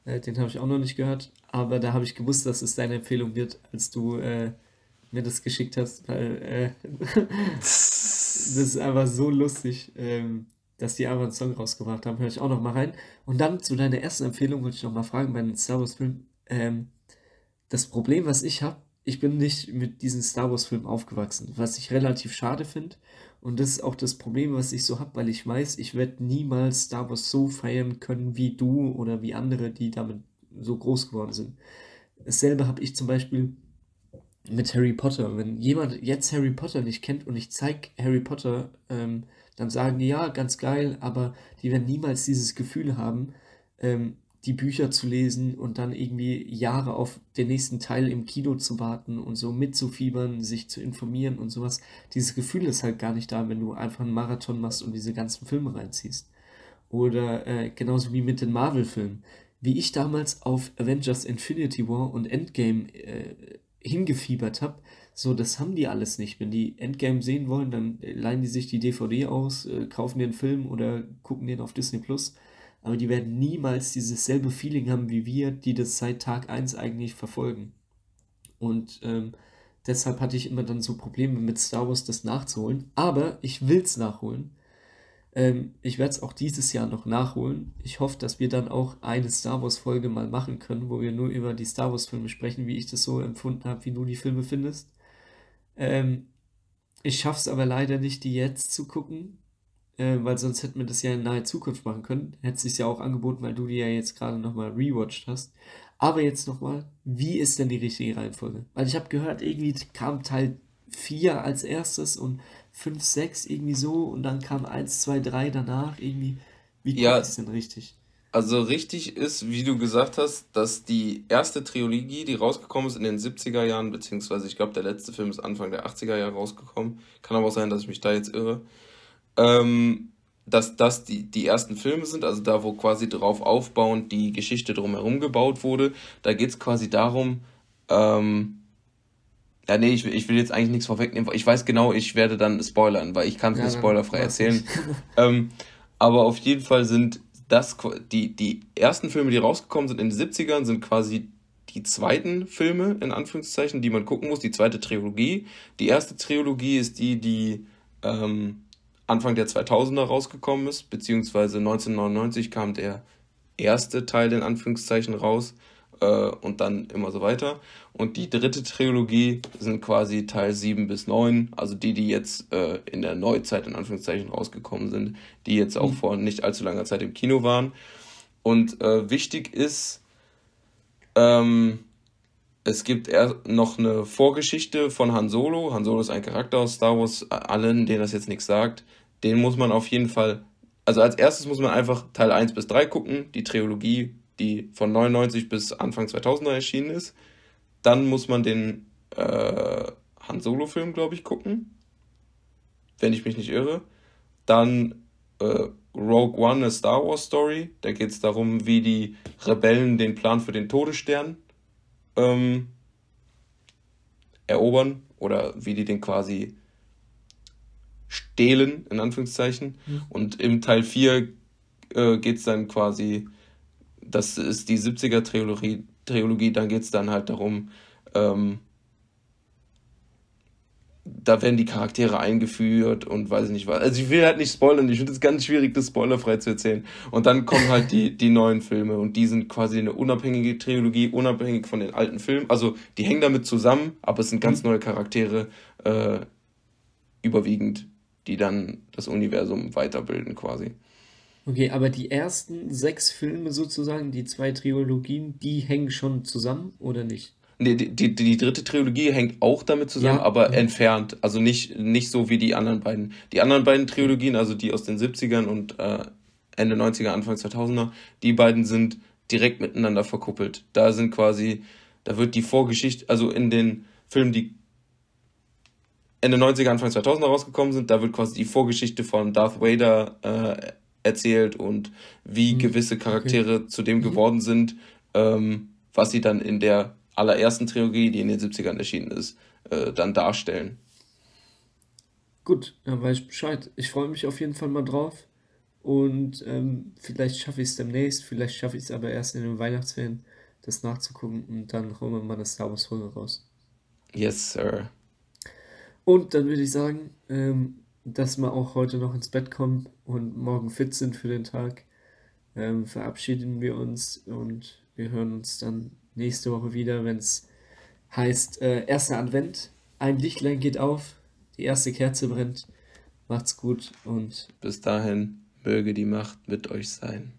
äh, den habe ich auch noch nicht gehört. Aber da habe ich gewusst, dass es deine Empfehlung wird, als du äh, mir das geschickt hast, weil äh, das ist einfach so lustig, ähm, dass die einfach einen Song rausgebracht haben. Höre ich auch noch mal rein. Und dann zu deiner ersten Empfehlung wollte ich noch mal fragen bei den Star Wars Filmen. Ähm, das Problem, was ich habe, ich bin nicht mit diesen Star Wars Filmen aufgewachsen, was ich relativ schade finde. Und das ist auch das Problem, was ich so habe, weil ich weiß, ich werde niemals Star Wars so feiern können wie du oder wie andere, die damit so groß geworden sind. Dasselbe habe ich zum Beispiel mit Harry Potter. Wenn jemand jetzt Harry Potter nicht kennt und ich zeige Harry Potter, ähm, dann sagen die ja, ganz geil, aber die werden niemals dieses Gefühl haben, ähm, die Bücher zu lesen und dann irgendwie Jahre auf den nächsten Teil im Kino zu warten und so mitzufiebern, sich zu informieren und sowas. Dieses Gefühl ist halt gar nicht da, wenn du einfach einen Marathon machst und diese ganzen Filme reinziehst. Oder äh, genauso wie mit den Marvel-Filmen. Wie ich damals auf Avengers Infinity War und Endgame äh, hingefiebert habe, so, das haben die alles nicht. Wenn die Endgame sehen wollen, dann leihen die sich die DVD aus, äh, kaufen den Film oder gucken den auf Disney Plus aber die werden niemals dieses selbe Feeling haben wie wir, die das seit Tag 1 eigentlich verfolgen. Und ähm, deshalb hatte ich immer dann so Probleme mit Star Wars, das nachzuholen. Aber ich will es nachholen. Ähm, ich werde es auch dieses Jahr noch nachholen. Ich hoffe, dass wir dann auch eine Star Wars-Folge mal machen können, wo wir nur über die Star Wars-Filme sprechen, wie ich das so empfunden habe, wie du die Filme findest. Ähm, ich schaffe es aber leider nicht, die jetzt zu gucken, äh, weil sonst hätten wir das ja in naher Zukunft machen können. Hätte es sich ja auch angeboten, weil du die ja jetzt gerade nochmal rewatcht hast. Aber jetzt nochmal, wie ist denn die richtige Reihenfolge? Weil ich habe gehört, irgendwie kam Teil 4 als erstes und 5, 6 irgendwie so und dann kam 1, 2, 3 danach irgendwie. Wie ja, ist denn richtig? Also richtig ist, wie du gesagt hast, dass die erste Trilogie, die rausgekommen ist in den 70er Jahren, beziehungsweise ich glaube, der letzte Film ist Anfang der 80er Jahre rausgekommen. Kann aber auch sein, dass ich mich da jetzt irre ähm, dass das die, die ersten Filme sind, also da, wo quasi drauf aufbauend die Geschichte drumherum gebaut wurde. Da geht es quasi darum, ähm, ja, nee, ich, ich will jetzt eigentlich nichts vorwegnehmen. Ich weiß genau, ich werde dann spoilern, weil ich kann es ja, nur spoilerfrei erzählen. ähm, aber auf jeden Fall sind das, die, die ersten Filme, die rausgekommen sind in den 70ern, sind quasi die zweiten Filme, in Anführungszeichen, die man gucken muss, die zweite Trilogie. Die erste Trilogie ist die, die ähm, Anfang der 2000er rausgekommen ist, beziehungsweise 1999 kam der erste Teil in Anführungszeichen raus äh, und dann immer so weiter. Und die dritte Trilogie sind quasi Teil 7 bis 9, also die, die jetzt äh, in der Neuzeit in Anführungszeichen rausgekommen sind, die jetzt auch mhm. vor nicht allzu langer Zeit im Kino waren. Und äh, wichtig ist, ähm, es gibt noch eine Vorgeschichte von Han Solo. Han Solo ist ein Charakter aus Star Wars. Allen, denen das jetzt nichts sagt, den muss man auf jeden Fall, also als erstes muss man einfach Teil 1 bis 3 gucken, die Trilogie, die von 99 bis Anfang 2000er erschienen ist. Dann muss man den äh, Han Solo-Film, glaube ich, gucken, wenn ich mich nicht irre. Dann äh, Rogue One, a Star Wars Story. Da geht es darum, wie die Rebellen den Plan für den Todesstern ähm, erobern oder wie die den quasi stehlen, in Anführungszeichen. Mhm. Und im Teil 4 äh, geht es dann quasi, das ist die 70er-Trilogie, Trilogie, dann geht es dann halt darum, ähm, da werden die Charaktere eingeführt und weiß ich nicht was. Also ich will halt nicht spoilern, ich finde es ganz schwierig, das spoilerfrei zu erzählen. Und dann kommen halt die, die neuen Filme und die sind quasi eine unabhängige Trilogie, unabhängig von den alten Filmen. Also die hängen damit zusammen, aber es sind ganz mhm. neue Charaktere äh, überwiegend, die dann das Universum weiterbilden quasi. Okay, aber die ersten sechs Filme sozusagen, die zwei Trilogien, die hängen schon zusammen oder nicht? Nee, die, die, die dritte Trilogie hängt auch damit zusammen, ja. aber entfernt. Also nicht, nicht so wie die anderen beiden. Die anderen beiden Trilogien, also die aus den 70ern und äh, Ende 90er, Anfang 2000er, die beiden sind direkt miteinander verkuppelt. Da sind quasi, da wird die Vorgeschichte, also in den Filmen, die Ende 90er, Anfang 2000er rausgekommen sind, da wird quasi die Vorgeschichte von Darth Vader äh, erzählt und wie mhm. gewisse Charaktere okay. zu dem mhm. geworden sind, ähm, was sie dann in der allerersten Trilogie, die in den 70ern erschienen ist, äh, dann darstellen. Gut, dann weiß ich Bescheid. Ich freue mich auf jeden Fall mal drauf. Und ähm, vielleicht schaffe ich es demnächst, vielleicht schaffe ich es aber erst in den Weihnachtsferien, das nachzugucken und dann holen wir mal das Star Wars Folge raus. Yes, Sir. Und dann würde ich sagen, ähm, dass wir auch heute noch ins Bett kommen und morgen fit sind für den Tag. Ähm, verabschieden wir uns und wir hören uns dann nächste Woche wieder, wenn es heißt, äh, erster Advent, ein Lichtlein geht auf, die erste Kerze brennt. Macht's gut und bis dahin möge die Macht mit euch sein.